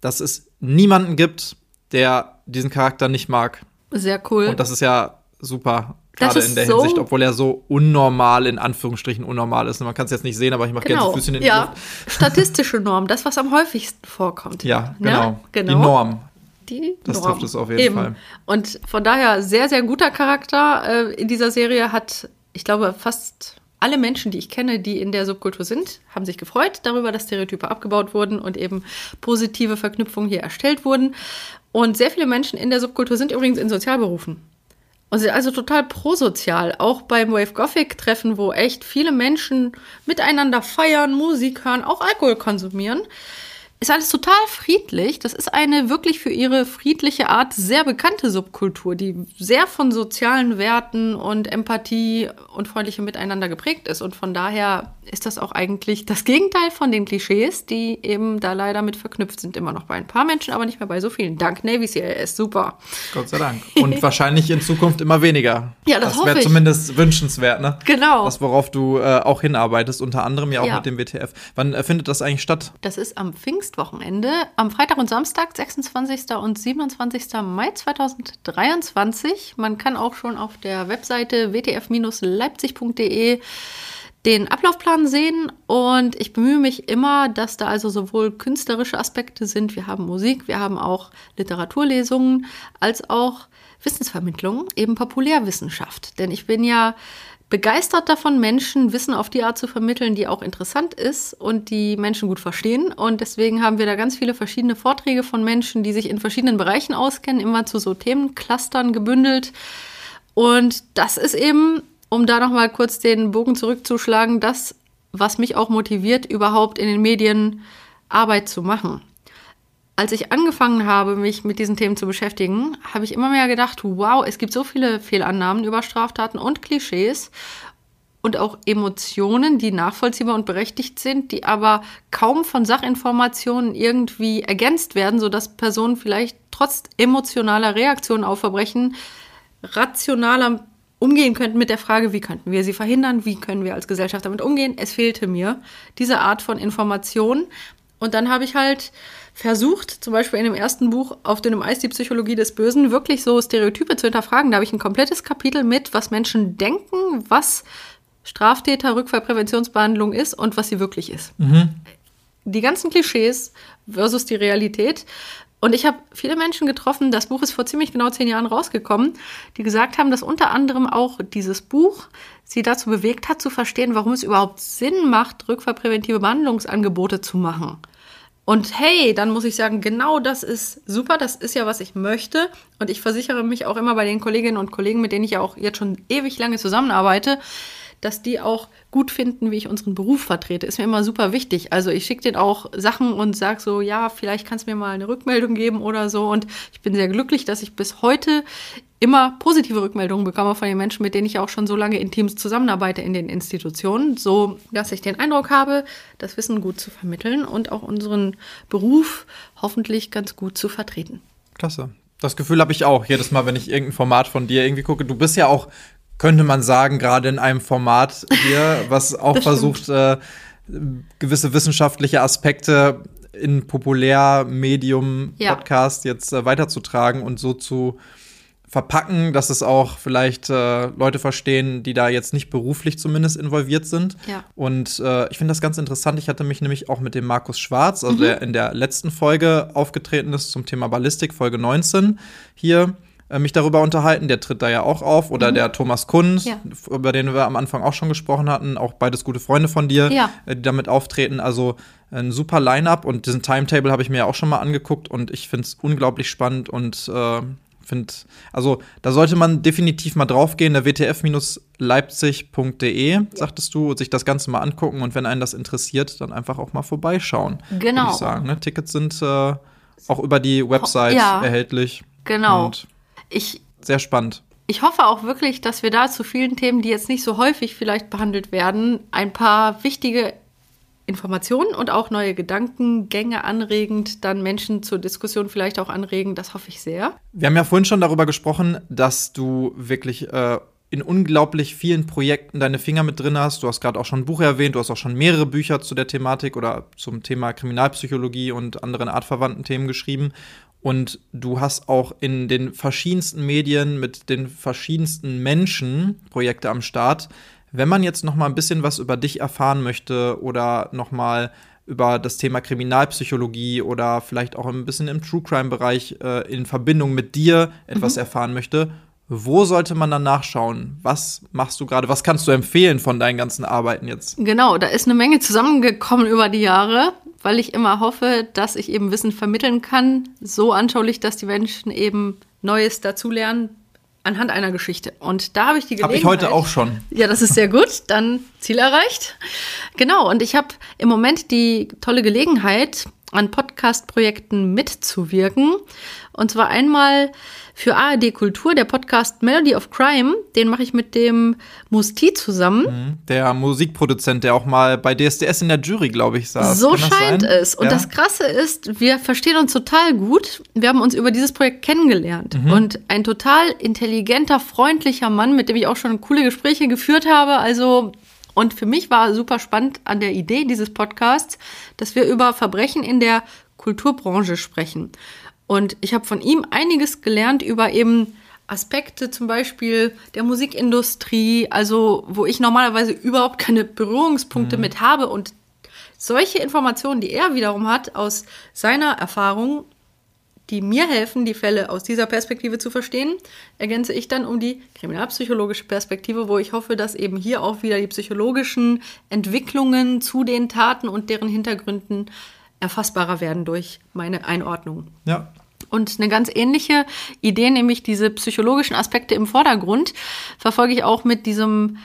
dass es niemanden gibt, der diesen Charakter nicht mag. Sehr cool. Und das ist ja super. Gerade in der so Hinsicht, obwohl er so unnormal, in Anführungsstrichen unnormal ist. Man kann es jetzt nicht sehen, aber ich mache genau. gerne so Füßchen in die ja. Luft. Statistische Norm, das, was am häufigsten vorkommt. Ja, genau. Ja? genau. Die Norm. Die das Norm. trifft es auf jeden Eben. Fall. Und von daher sehr, sehr guter Charakter äh, in dieser Serie hat, ich glaube, fast alle Menschen, die ich kenne, die in der Subkultur sind, haben sich gefreut darüber, dass Stereotype abgebaut wurden und eben positive Verknüpfungen hier erstellt wurden. Und sehr viele Menschen in der Subkultur sind übrigens in Sozialberufen. Und sind also total prosozial. Auch beim Wave Gothic Treffen, wo echt viele Menschen miteinander feiern, Musik hören, auch Alkohol konsumieren ist alles total friedlich. Das ist eine wirklich für ihre friedliche Art sehr bekannte Subkultur, die sehr von sozialen Werten und Empathie und freundlichem Miteinander geprägt ist. Und von daher ist das auch eigentlich das Gegenteil von den Klischees, die eben da leider mit verknüpft sind. Immer noch bei ein paar Menschen, aber nicht mehr bei so vielen. Dank Navy CLS, super. Gott sei Dank. Und wahrscheinlich in Zukunft immer weniger. Ja, das, das wäre zumindest wünschenswert, ne? Genau. Das, worauf du äh, auch hinarbeitest, unter anderem ja auch ja. mit dem WTF. Wann äh, findet das eigentlich statt? Das ist am Pfingst Pfingstwochenende am Freitag und Samstag, 26. und 27. Mai 2023. Man kann auch schon auf der Webseite wtf-leipzig.de den Ablaufplan sehen und ich bemühe mich immer, dass da also sowohl künstlerische Aspekte sind, wir haben Musik, wir haben auch Literaturlesungen, als auch Wissensvermittlung, eben Populärwissenschaft. Denn ich bin ja begeistert davon, Menschen Wissen auf die Art zu vermitteln, die auch interessant ist und die Menschen gut verstehen. Und deswegen haben wir da ganz viele verschiedene Vorträge von Menschen, die sich in verschiedenen Bereichen auskennen, immer zu so Themenclustern gebündelt. Und das ist eben um da nochmal kurz den Bogen zurückzuschlagen, das, was mich auch motiviert, überhaupt in den Medien Arbeit zu machen. Als ich angefangen habe, mich mit diesen Themen zu beschäftigen, habe ich immer mehr gedacht, wow, es gibt so viele Fehlannahmen über Straftaten und Klischees und auch Emotionen, die nachvollziehbar und berechtigt sind, die aber kaum von Sachinformationen irgendwie ergänzt werden, sodass Personen vielleicht trotz emotionaler Reaktionen auf Verbrechen rationaler umgehen könnten mit der Frage, wie könnten wir sie verhindern, wie können wir als Gesellschaft damit umgehen. Es fehlte mir diese Art von Information. Und dann habe ich halt versucht, zum Beispiel in dem ersten Buch auf dem Eis die Psychologie des Bösen, wirklich so Stereotype zu hinterfragen. Da habe ich ein komplettes Kapitel mit, was Menschen denken, was Straftäter, Rückfallpräventionsbehandlung ist und was sie wirklich ist. Mhm. Die ganzen Klischees versus die Realität und ich habe viele Menschen getroffen, das Buch ist vor ziemlich genau zehn Jahren rausgekommen, die gesagt haben, dass unter anderem auch dieses Buch sie dazu bewegt hat, zu verstehen, warum es überhaupt Sinn macht, rückfallpräventive Behandlungsangebote zu machen. Und hey, dann muss ich sagen, genau das ist super, das ist ja, was ich möchte. Und ich versichere mich auch immer bei den Kolleginnen und Kollegen, mit denen ich ja auch jetzt schon ewig lange zusammenarbeite, dass die auch gut finden, wie ich unseren Beruf vertrete, ist mir immer super wichtig. Also ich schicke denen auch Sachen und sage so, ja, vielleicht kannst du mir mal eine Rückmeldung geben oder so. Und ich bin sehr glücklich, dass ich bis heute immer positive Rückmeldungen bekomme von den Menschen, mit denen ich auch schon so lange in Teams zusammenarbeite in den Institutionen, so dass ich den Eindruck habe, das Wissen gut zu vermitteln und auch unseren Beruf hoffentlich ganz gut zu vertreten. Klasse. Das Gefühl habe ich auch jedes Mal, wenn ich irgendein Format von dir irgendwie gucke. Du bist ja auch könnte man sagen, gerade in einem Format hier, was auch versucht, äh, gewisse wissenschaftliche Aspekte in Populärmedium-Podcast ja. jetzt äh, weiterzutragen und so zu verpacken, dass es auch vielleicht äh, Leute verstehen, die da jetzt nicht beruflich zumindest involviert sind. Ja. Und äh, ich finde das ganz interessant. Ich hatte mich nämlich auch mit dem Markus Schwarz, also mhm. der in der letzten Folge aufgetreten ist zum Thema Ballistik, Folge 19 hier äh, mich darüber unterhalten. Der tritt da ja auch auf. Oder mhm. der Thomas Kunz, ja. über den wir am Anfang auch schon gesprochen hatten. Auch beides gute Freunde von dir, ja. Äh, die damit auftreten. Also ein super Line-up und diesen Timetable habe ich mir ja auch schon mal angeguckt und ich finde es unglaublich spannend und äh, finde, also da sollte man definitiv mal draufgehen, der wtf-leipzig.de, sagtest du, und sich das Ganze mal angucken und wenn einen das interessiert, dann einfach auch mal vorbeischauen. Genau. Ich sagen. Ne? Tickets sind äh, auch über die Website ja. erhältlich. Genau. Und ich, Sehr spannend. Ich hoffe auch wirklich, dass wir da zu vielen Themen, die jetzt nicht so häufig vielleicht behandelt werden, ein paar wichtige Informationen und auch neue Gedankengänge anregend, dann Menschen zur Diskussion vielleicht auch anregen. Das hoffe ich sehr. Wir haben ja vorhin schon darüber gesprochen, dass du wirklich äh, in unglaublich vielen Projekten deine Finger mit drin hast. Du hast gerade auch schon ein Buch erwähnt, du hast auch schon mehrere Bücher zu der Thematik oder zum Thema Kriminalpsychologie und anderen artverwandten Themen geschrieben. Und du hast auch in den verschiedensten Medien mit den verschiedensten Menschen Projekte am Start. Wenn man jetzt noch mal ein bisschen was über dich erfahren möchte oder noch mal über das Thema Kriminalpsychologie oder vielleicht auch ein bisschen im True Crime Bereich äh, in Verbindung mit dir etwas mhm. erfahren möchte, wo sollte man dann nachschauen? Was machst du gerade? Was kannst du empfehlen von deinen ganzen Arbeiten jetzt? Genau, da ist eine Menge zusammengekommen über die Jahre weil ich immer hoffe, dass ich eben Wissen vermitteln kann, so anschaulich, dass die Menschen eben Neues dazulernen anhand einer Geschichte. Und da habe ich die Gelegenheit. Habe ich heute auch schon. Ja, das ist sehr gut. Dann Ziel erreicht. Genau. Und ich habe im Moment die tolle Gelegenheit, an Podcast-Projekten mitzuwirken. Und zwar einmal für ARD Kultur, der Podcast Melody of Crime. Den mache ich mit dem Musti zusammen. Mhm. Der Musikproduzent, der auch mal bei DSDS in der Jury, glaube ich, saß. So scheint es. Und ja. das Krasse ist, wir verstehen uns total gut. Wir haben uns über dieses Projekt kennengelernt. Mhm. Und ein total intelligenter, freundlicher Mann, mit dem ich auch schon coole Gespräche geführt habe. Also Und für mich war super spannend an der Idee dieses Podcasts, dass wir über Verbrechen in der Kulturbranche sprechen. Und ich habe von ihm einiges gelernt über eben Aspekte zum Beispiel der Musikindustrie, also wo ich normalerweise überhaupt keine Berührungspunkte mhm. mit habe. Und solche Informationen, die er wiederum hat aus seiner Erfahrung, die mir helfen, die Fälle aus dieser Perspektive zu verstehen, ergänze ich dann um die kriminalpsychologische Perspektive, wo ich hoffe, dass eben hier auch wieder die psychologischen Entwicklungen zu den Taten und deren Hintergründen erfassbarer werden durch meine Einordnung. Ja. Und eine ganz ähnliche Idee, nämlich diese psychologischen Aspekte im Vordergrund, verfolge ich auch mit diesem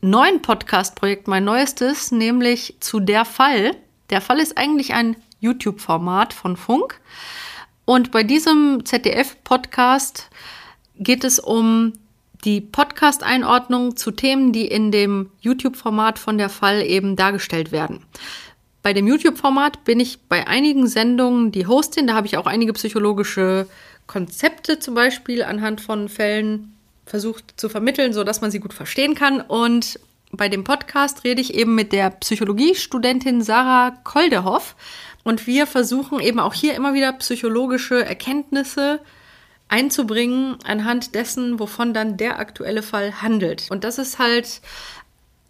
neuen Podcast-Projekt, mein neuestes, nämlich zu der Fall. Der Fall ist eigentlich ein YouTube-Format von Funk. Und bei diesem ZDF-Podcast geht es um die Podcast-Einordnung zu Themen, die in dem YouTube-Format von der Fall eben dargestellt werden. Bei dem YouTube-Format bin ich bei einigen Sendungen die Hostin. Da habe ich auch einige psychologische Konzepte zum Beispiel anhand von Fällen versucht zu vermitteln, sodass man sie gut verstehen kann. Und bei dem Podcast rede ich eben mit der Psychologiestudentin Sarah Koldehoff. Und wir versuchen eben auch hier immer wieder psychologische Erkenntnisse einzubringen anhand dessen, wovon dann der aktuelle Fall handelt. Und das ist halt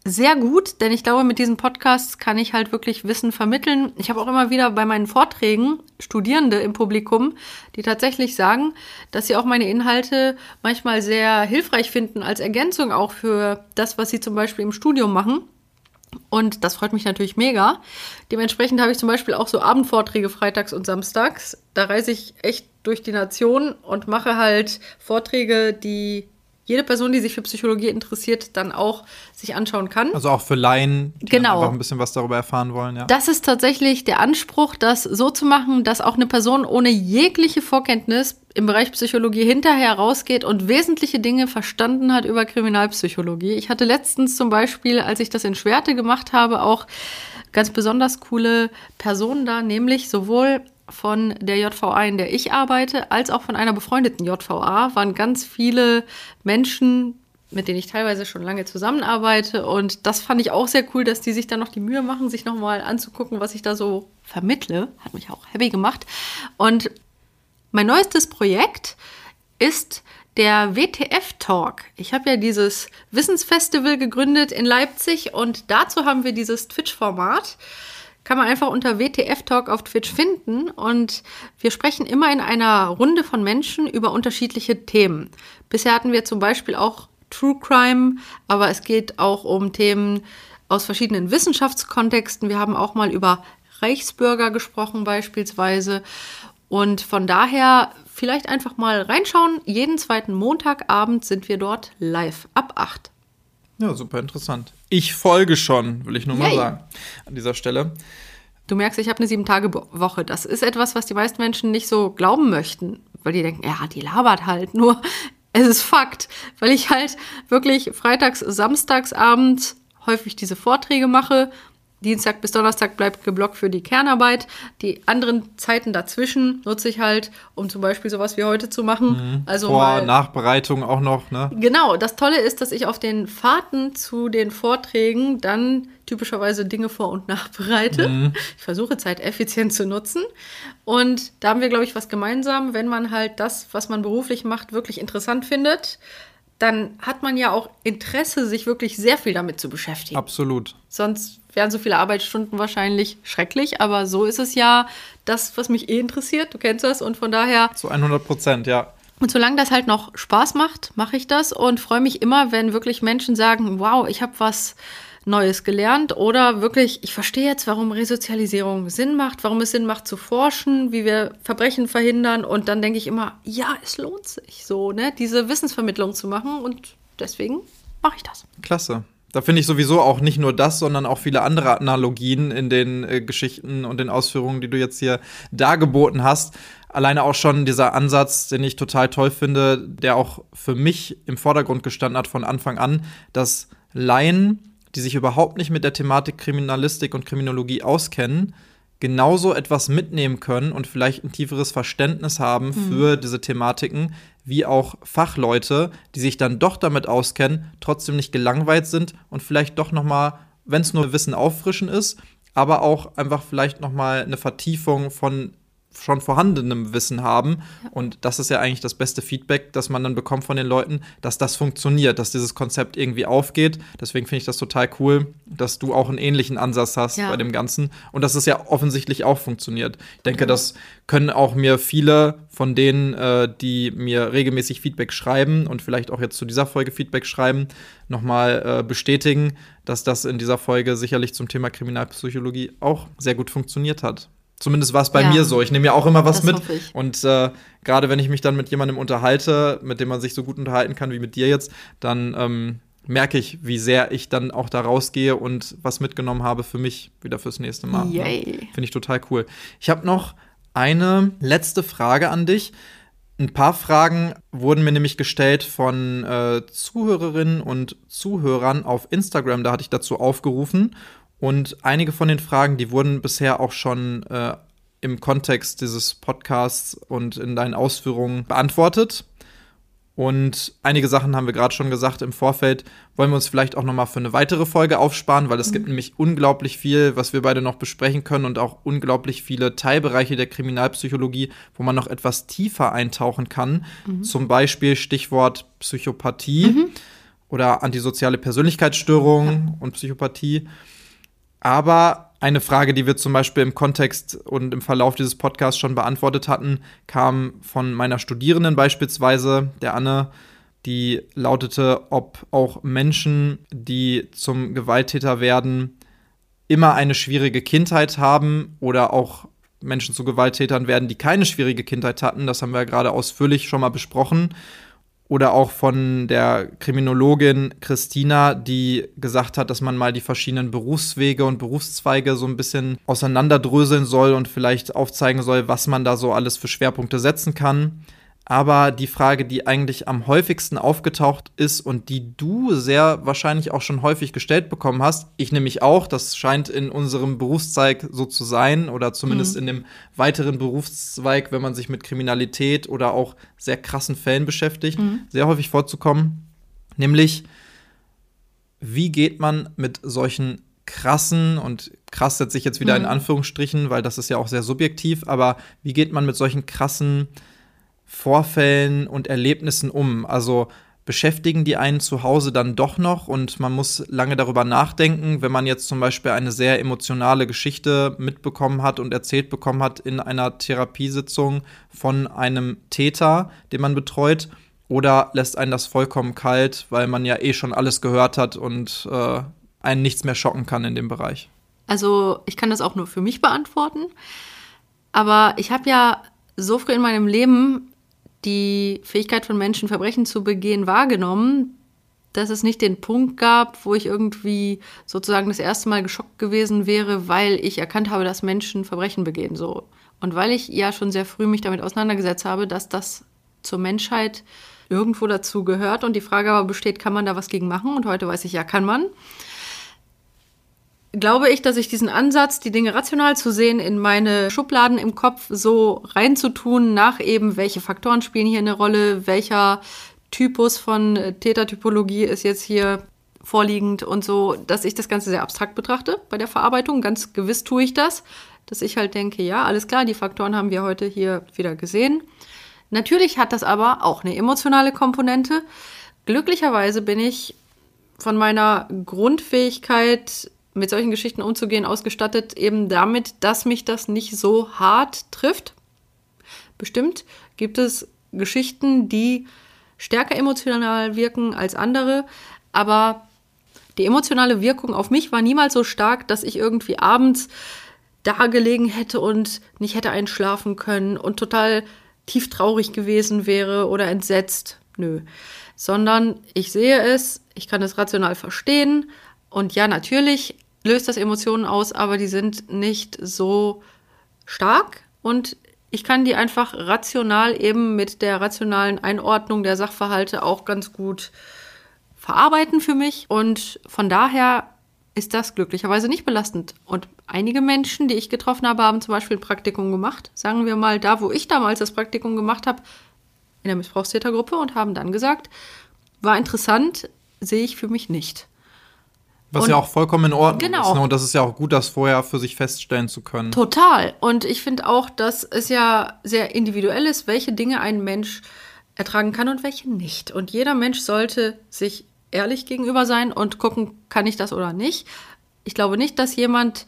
sehr gut, denn ich glaube, mit diesen Podcasts kann ich halt wirklich Wissen vermitteln. Ich habe auch immer wieder bei meinen Vorträgen Studierende im Publikum, die tatsächlich sagen, dass sie auch meine Inhalte manchmal sehr hilfreich finden als Ergänzung auch für das, was sie zum Beispiel im Studium machen. Und das freut mich natürlich mega. Dementsprechend habe ich zum Beispiel auch so Abendvorträge freitags und samstags. Da reise ich echt durch die Nation und mache halt Vorträge, die jede Person, die sich für Psychologie interessiert, dann auch sich anschauen kann. Also auch für Laien, die genau. einfach ein bisschen was darüber erfahren wollen. Ja. Das ist tatsächlich der Anspruch, das so zu machen, dass auch eine Person ohne jegliche Vorkenntnis im Bereich Psychologie hinterher rausgeht und wesentliche Dinge verstanden hat über Kriminalpsychologie. Ich hatte letztens zum Beispiel, als ich das in Schwerte gemacht habe, auch ganz besonders coole Personen da, nämlich sowohl von der JVA, in der ich arbeite, als auch von einer befreundeten JVA waren ganz viele Menschen, mit denen ich teilweise schon lange zusammenarbeite. Und das fand ich auch sehr cool, dass die sich dann noch die Mühe machen, sich nochmal anzugucken, was ich da so vermittle. Hat mich auch happy gemacht. Und mein neuestes Projekt ist der WTF Talk. Ich habe ja dieses Wissensfestival gegründet in Leipzig und dazu haben wir dieses Twitch-Format kann man einfach unter WTF Talk auf Twitch finden und wir sprechen immer in einer Runde von Menschen über unterschiedliche Themen. Bisher hatten wir zum Beispiel auch True Crime, aber es geht auch um Themen aus verschiedenen Wissenschaftskontexten. Wir haben auch mal über Reichsbürger gesprochen beispielsweise und von daher vielleicht einfach mal reinschauen. Jeden zweiten Montagabend sind wir dort live ab 8. Ja, super interessant. Ich folge schon, will ich nur mal Yay. sagen, an dieser Stelle. Du merkst, ich habe eine Sieben-Tage-Woche. Das ist etwas, was die meisten Menschen nicht so glauben möchten, weil die denken, ja, die labert halt. Nur es ist Fakt, weil ich halt wirklich freitags, samstags abends häufig diese Vorträge mache Dienstag bis Donnerstag bleibt geblockt für die Kernarbeit. Die anderen Zeiten dazwischen nutze ich halt, um zum Beispiel sowas wie heute zu machen. Mhm. Also Vor-, mal, Nachbereitung auch noch, ne? Genau. Das Tolle ist, dass ich auf den Fahrten zu den Vorträgen dann typischerweise Dinge vor- und nachbereite. Mhm. Ich versuche Zeit effizient zu nutzen. Und da haben wir, glaube ich, was gemeinsam, wenn man halt das, was man beruflich macht, wirklich interessant findet dann hat man ja auch Interesse, sich wirklich sehr viel damit zu beschäftigen. Absolut. Sonst wären so viele Arbeitsstunden wahrscheinlich schrecklich, aber so ist es ja das, was mich eh interessiert. Du kennst das und von daher. Zu 100 Prozent, ja. Und solange das halt noch Spaß macht, mache ich das und freue mich immer, wenn wirklich Menschen sagen, wow, ich habe was Neues gelernt oder wirklich, ich verstehe jetzt, warum Resozialisierung Sinn macht, warum es Sinn macht zu forschen, wie wir Verbrechen verhindern und dann denke ich immer, ja, es lohnt sich so, ne, diese Wissensvermittlung zu machen und deswegen mache ich das. Klasse. Da finde ich sowieso auch nicht nur das, sondern auch viele andere Analogien in den äh, Geschichten und den Ausführungen, die du jetzt hier dargeboten hast. Alleine auch schon dieser Ansatz, den ich total toll finde, der auch für mich im Vordergrund gestanden hat von Anfang an, dass Laien die sich überhaupt nicht mit der Thematik Kriminalistik und Kriminologie auskennen, genauso etwas mitnehmen können und vielleicht ein tieferes Verständnis haben mhm. für diese Thematiken, wie auch Fachleute, die sich dann doch damit auskennen, trotzdem nicht gelangweilt sind und vielleicht doch noch mal, wenn es nur Wissen auffrischen ist, aber auch einfach vielleicht noch mal eine Vertiefung von schon vorhandenem Wissen haben. Ja. Und das ist ja eigentlich das beste Feedback, das man dann bekommt von den Leuten, dass das funktioniert, dass dieses Konzept irgendwie aufgeht. Deswegen finde ich das total cool, dass du auch einen ähnlichen Ansatz hast ja. bei dem Ganzen und dass es ja offensichtlich auch funktioniert. Ich denke, ja. das können auch mir viele von denen, äh, die mir regelmäßig Feedback schreiben und vielleicht auch jetzt zu dieser Folge Feedback schreiben, nochmal äh, bestätigen, dass das in dieser Folge sicherlich zum Thema Kriminalpsychologie auch sehr gut funktioniert hat. Zumindest war es bei ja. mir so. Ich nehme ja auch immer was das mit. Und äh, gerade wenn ich mich dann mit jemandem unterhalte, mit dem man sich so gut unterhalten kann wie mit dir jetzt, dann ähm, merke ich, wie sehr ich dann auch da rausgehe und was mitgenommen habe für mich wieder fürs nächste Mal. Ne? Finde ich total cool. Ich habe noch eine letzte Frage an dich. Ein paar Fragen wurden mir nämlich gestellt von äh, Zuhörerinnen und Zuhörern auf Instagram. Da hatte ich dazu aufgerufen. Und einige von den Fragen, die wurden bisher auch schon äh, im Kontext dieses Podcasts und in deinen Ausführungen beantwortet. Und einige Sachen haben wir gerade schon gesagt im Vorfeld, wollen wir uns vielleicht auch noch mal für eine weitere Folge aufsparen, weil es mhm. gibt nämlich unglaublich viel, was wir beide noch besprechen können und auch unglaublich viele Teilbereiche der Kriminalpsychologie, wo man noch etwas tiefer eintauchen kann. Mhm. Zum Beispiel Stichwort Psychopathie mhm. oder antisoziale Persönlichkeitsstörung ja. und Psychopathie. Aber eine Frage, die wir zum Beispiel im Kontext und im Verlauf dieses Podcasts schon beantwortet hatten, kam von meiner Studierenden beispielsweise, der Anne, die lautete, ob auch Menschen, die zum Gewalttäter werden, immer eine schwierige Kindheit haben oder auch Menschen zu Gewalttätern werden, die keine schwierige Kindheit hatten. Das haben wir ja gerade ausführlich schon mal besprochen oder auch von der Kriminologin Christina, die gesagt hat, dass man mal die verschiedenen Berufswege und Berufszweige so ein bisschen auseinanderdröseln soll und vielleicht aufzeigen soll, was man da so alles für Schwerpunkte setzen kann. Aber die Frage, die eigentlich am häufigsten aufgetaucht ist und die du sehr wahrscheinlich auch schon häufig gestellt bekommen hast, ich nämlich auch, das scheint in unserem Berufszweig so zu sein oder zumindest mhm. in dem weiteren Berufszweig, wenn man sich mit Kriminalität oder auch sehr krassen Fällen beschäftigt, mhm. sehr häufig vorzukommen, nämlich wie geht man mit solchen krassen und krass setze ich jetzt wieder mhm. in Anführungsstrichen, weil das ist ja auch sehr subjektiv, aber wie geht man mit solchen krassen Vorfällen und Erlebnissen um? Also beschäftigen die einen zu Hause dann doch noch und man muss lange darüber nachdenken, wenn man jetzt zum Beispiel eine sehr emotionale Geschichte mitbekommen hat und erzählt bekommen hat in einer Therapiesitzung von einem Täter, den man betreut, oder lässt einen das vollkommen kalt, weil man ja eh schon alles gehört hat und äh, einen nichts mehr schocken kann in dem Bereich? Also ich kann das auch nur für mich beantworten, aber ich habe ja so früh in meinem Leben die Fähigkeit von Menschen, Verbrechen zu begehen, wahrgenommen, dass es nicht den Punkt gab, wo ich irgendwie sozusagen das erste Mal geschockt gewesen wäre, weil ich erkannt habe, dass Menschen Verbrechen begehen. So. Und weil ich ja schon sehr früh mich damit auseinandergesetzt habe, dass das zur Menschheit irgendwo dazu gehört und die Frage aber besteht, kann man da was gegen machen? Und heute weiß ich ja, kann man glaube ich, dass ich diesen Ansatz, die Dinge rational zu sehen, in meine Schubladen im Kopf so reinzutun, nach eben, welche Faktoren spielen hier eine Rolle, welcher Typus von Tätertypologie ist jetzt hier vorliegend und so, dass ich das Ganze sehr abstrakt betrachte bei der Verarbeitung. Ganz gewiss tue ich das, dass ich halt denke, ja, alles klar, die Faktoren haben wir heute hier wieder gesehen. Natürlich hat das aber auch eine emotionale Komponente. Glücklicherweise bin ich von meiner Grundfähigkeit mit solchen Geschichten umzugehen, ausgestattet eben damit, dass mich das nicht so hart trifft. Bestimmt gibt es Geschichten, die stärker emotional wirken als andere, aber die emotionale Wirkung auf mich war niemals so stark, dass ich irgendwie abends da gelegen hätte und nicht hätte einschlafen können und total tief traurig gewesen wäre oder entsetzt. Nö. Sondern ich sehe es, ich kann es rational verstehen und ja, natürlich löst das Emotionen aus, aber die sind nicht so stark und ich kann die einfach rational eben mit der rationalen Einordnung der Sachverhalte auch ganz gut verarbeiten für mich und von daher ist das glücklicherweise nicht belastend. Und einige Menschen, die ich getroffen habe, haben zum Beispiel ein Praktikum gemacht. Sagen wir mal, da, wo ich damals das Praktikum gemacht habe, in der Missbrauchstätergruppe und haben dann gesagt, war interessant, sehe ich für mich nicht. Was Und- ja auch vollkommen in Ordnung Genau. ist. Ne? Und das ist ja auch gut, das vorher für sich feststellen zu können. Total. Und ich finde auch, dass es ja sehr individuell ist, welche Dinge ein Mensch ertragen kann und welche nicht. Und jeder Mensch sollte sich ehrlich gegenüber sein und gucken, kann ich das oder nicht. Ich glaube nicht, dass jemand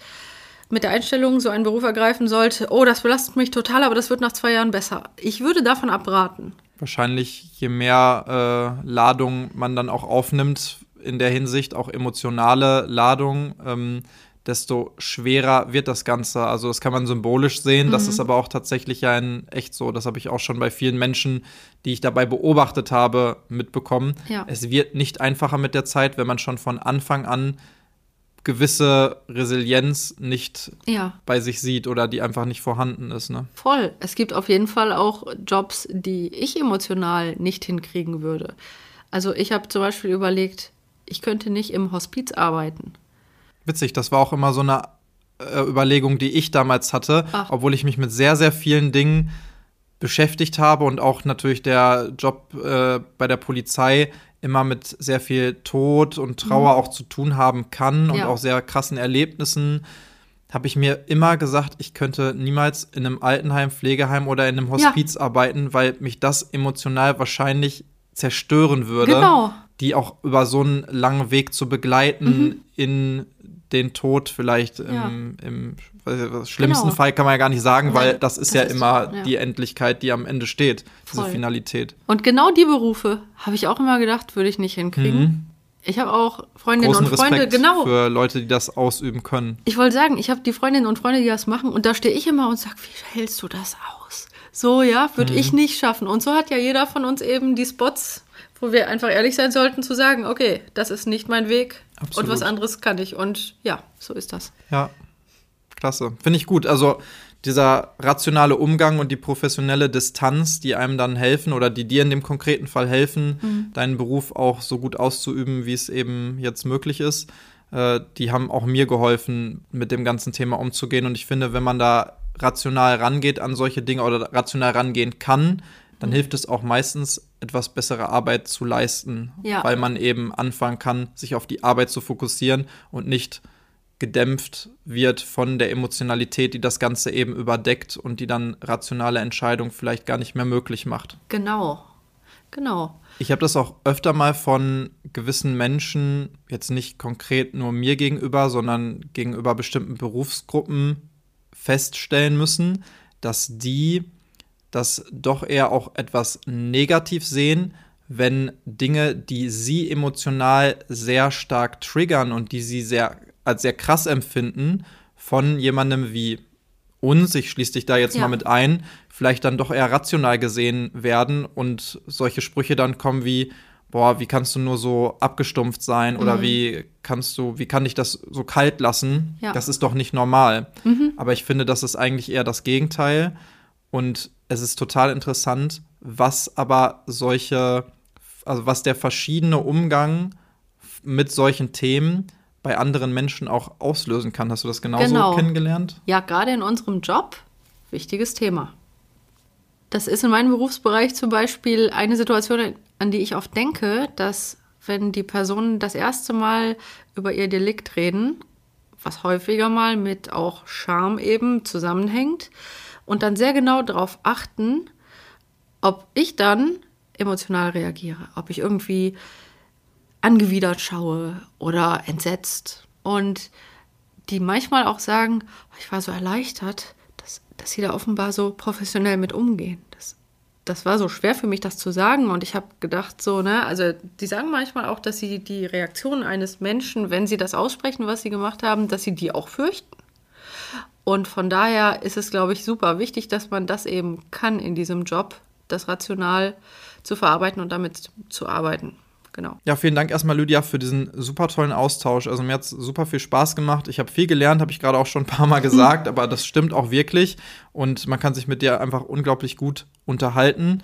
mit der Einstellung so einen Beruf ergreifen sollte, oh, das belastet mich total, aber das wird nach zwei Jahren besser. Ich würde davon abraten. Wahrscheinlich, je mehr äh, Ladung man dann auch aufnimmt, in der Hinsicht auch emotionale Ladung, ähm, desto schwerer wird das Ganze. Also das kann man symbolisch sehen, das ist aber auch tatsächlich ja in echt so. Das habe ich auch schon bei vielen Menschen, die ich dabei beobachtet habe, mitbekommen. Ja. Es wird nicht einfacher mit der Zeit, wenn man schon von Anfang an gewisse Resilienz nicht Ja. bei sich sieht oder die einfach nicht vorhanden ist. Ne? Voll. Es gibt auf jeden Fall auch Jobs, die ich emotional nicht hinkriegen würde. Also ich habe zum Beispiel überlegt, ich könnte nicht im Hospiz arbeiten. Witzig, das war auch immer so eine äh, Überlegung, die ich damals hatte, Ach. obwohl ich mich mit sehr, sehr vielen Dingen beschäftigt habe und auch natürlich der Job äh, bei der Polizei immer mit sehr viel Tod und Trauer auch zu tun haben kann und Mhm. Ja. auch sehr krassen Erlebnissen, habe ich mir immer gesagt, ich könnte niemals in einem Altenheim, Pflegeheim oder in einem Ja. Hospiz arbeiten, weil mich das emotional wahrscheinlich zerstören würde Genau. Die auch über so einen langen Weg zu begleiten in den Tod vielleicht Ja. im, im schlimmsten Genau. Fall kann man ja gar nicht sagen, Nein, weil das ist das ja ist- immer ja. die Endlichkeit, die am Ende steht, diese Voll. Finalität. Und genau die Berufe habe ich auch immer gedacht, würde ich nicht hinkriegen. Mhm. Ich habe auch Freundinnen Großen und Freunde, Respekt genau. für Leute, die das ausüben können. Ich wollte sagen, ich habe die Freundinnen und Freunde, die das machen, und da stehe ich immer und sage, wie hältst du das aus? So, ja, würde Mhm. ich nicht schaffen. Und so hat ja jeder von uns eben die Spots, wo wir einfach ehrlich sein sollten, zu sagen, okay, das ist nicht mein Weg Absolut. und was anderes kann ich. Und ja, so ist das. Ja, klasse. Finde ich gut. Also dieser rationale Umgang und die professionelle Distanz, die einem dann helfen oder die dir in dem konkreten Fall helfen, deinen Beruf auch so gut auszuüben, wie es eben jetzt möglich ist, äh, die haben auch mir geholfen, mit dem ganzen Thema umzugehen. Und ich finde, wenn man da rational rangeht an solche Dinge oder rational rangehen kann, dann hilft es auch meistens, etwas bessere Arbeit zu leisten, Ja. weil man eben anfangen kann, sich auf die Arbeit zu fokussieren und nicht gedämpft wird von der Emotionalität, die das Ganze eben überdeckt und die dann rationale Entscheidungen vielleicht gar nicht mehr möglich macht. Genau. Genau. Ich habe das auch öfter mal von gewissen Menschen, jetzt nicht konkret nur mir gegenüber, sondern gegenüber bestimmten Berufsgruppen feststellen müssen, dass die das doch eher auch etwas negativ sehen, wenn Dinge, die sie emotional sehr stark triggern und die sie sehr als sehr krass empfinden, von jemandem wie uns, ich schließe dich da jetzt Ja. mal mit ein, vielleicht dann doch eher rational gesehen werden und solche Sprüche dann kommen wie, boah, wie kannst du nur so abgestumpft sein oder wie kannst du, wie kann ich das so kalt lassen? Ja. Das ist doch nicht normal. Aber ich finde, das ist eigentlich eher das Gegenteil und es ist total interessant, was aber solche, also was der verschiedene Umgang mit solchen Themen bei anderen Menschen auch auslösen kann. Hast du das genauso Genau. kennengelernt? Ja, gerade in unserem Job, wichtiges Thema. Das ist in meinem Berufsbereich zum Beispiel eine Situation, an die ich oft denke, dass wenn die Personen das erste Mal über ihr Delikt reden, was häufiger mal mit auch Scham eben zusammenhängt, und dann sehr genau darauf achten, ob ich dann emotional reagiere, ob ich irgendwie angewidert schaue oder entsetzt. Und die manchmal auch sagen, "Oh, ich war so erleichtert, dass, dass sie da offenbar so professionell mit umgehen. Das, das war so schwer für mich, das zu sagen. Und ich habe gedacht, so, ne, also die sagen manchmal auch, dass sie die Reaktion eines Menschen, wenn sie das aussprechen, was sie gemacht haben, dass sie die auch fürchten. Und von daher ist es, glaube ich, super wichtig, dass man das eben kann in diesem Job, das rational zu verarbeiten und damit zu arbeiten. Genau. Ja, vielen Dank erstmal, Lydia, für diesen super tollen Austausch. Also mir hat es super viel Spaß gemacht. Ich habe viel gelernt, habe ich gerade auch schon ein paar Mal gesagt, aber das stimmt auch wirklich. Und man kann sich mit dir einfach unglaublich gut unterhalten.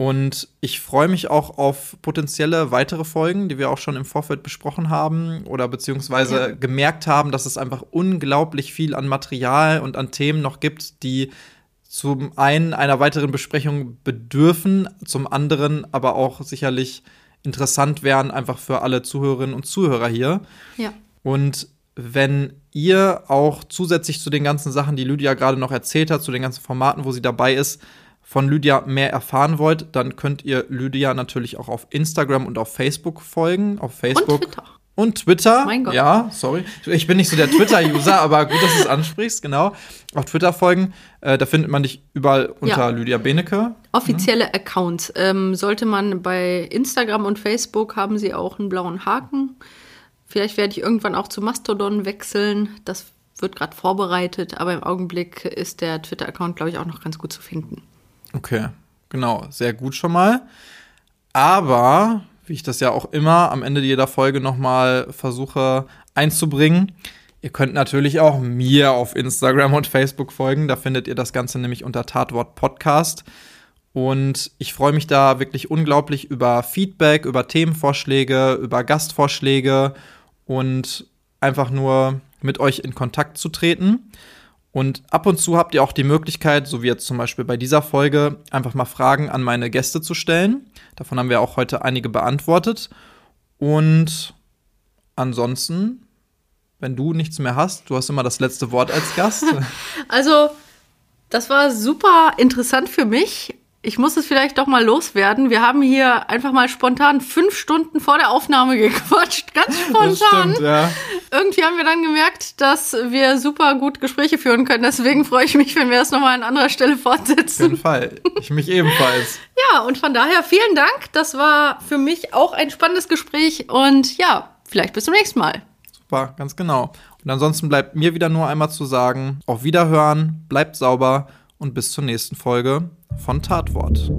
Und ich freue mich auch auf potenzielle weitere Folgen, die wir auch schon im Vorfeld besprochen haben oder beziehungsweise Ja. gemerkt haben, dass es einfach unglaublich viel an Material und an Themen noch gibt, die zum einen einer weiteren Besprechung bedürfen, zum anderen aber auch sicherlich interessant wären, einfach für alle Zuhörerinnen und Zuhörer hier. Ja. Und wenn ihr auch zusätzlich zu den ganzen Sachen, die Lydia gerade noch erzählt hat, zu den ganzen Formaten, wo sie dabei ist, von Lydia mehr erfahren wollt, dann könnt ihr Lydia natürlich auch auf Instagram und auf Facebook folgen. Auf Facebook. Und Twitter. Und Twitter. Mein Gott. Ja, sorry. Ich bin nicht so der Twitter-User, aber gut, dass du es ansprichst, genau. Auf Twitter folgen. Äh, da findet man dich überall unter Ja. Lydia Benecke. Offizielle Accounts. Ähm, sollte man bei Instagram und Facebook haben sie auch einen blauen Haken. Vielleicht werde ich irgendwann auch zu Mastodon wechseln. Das wird gerade vorbereitet, aber im Augenblick ist der Twitter-Account, glaube ich, auch noch ganz gut zu finden. Okay, genau, sehr gut schon mal. Aber, wie ich das ja auch immer am Ende jeder Folge nochmal versuche einzubringen, ihr könnt natürlich auch mir auf Instagram und Facebook folgen. Da findet ihr das Ganze nämlich unter Tatwort Podcast. Und ich freue mich da wirklich unglaublich über Feedback, über Themenvorschläge, über Gastvorschläge und einfach nur mit euch in Kontakt zu treten. Und ab und zu habt ihr auch die Möglichkeit, so wie jetzt zum Beispiel bei dieser Folge, einfach mal Fragen an meine Gäste zu stellen. Davon haben wir auch heute einige beantwortet. Und ansonsten, wenn du nichts mehr hast, du hast immer das letzte Wort als Gast. Also, das war super interessant für mich. Ich muss es vielleicht doch mal loswerden. Wir haben hier einfach mal spontan fünf Stunden vor der Aufnahme gequatscht. Ganz spontan. ja. Irgendwie haben wir dann gemerkt, dass wir super gut Gespräche führen können. Deswegen freue ich mich, wenn wir das nochmal an anderer Stelle Auf jeden fortsetzen. Fall. Ich mich ebenfalls. Ja, und von daher vielen Dank. Das war für mich auch ein spannendes Gespräch. Und ja, vielleicht bis zum nächsten Mal. Super, ganz genau. Und ansonsten bleibt mir wieder nur einmal zu sagen, auf Wiederhören, bleibt sauber und bis zur nächsten Folge von Tatwort.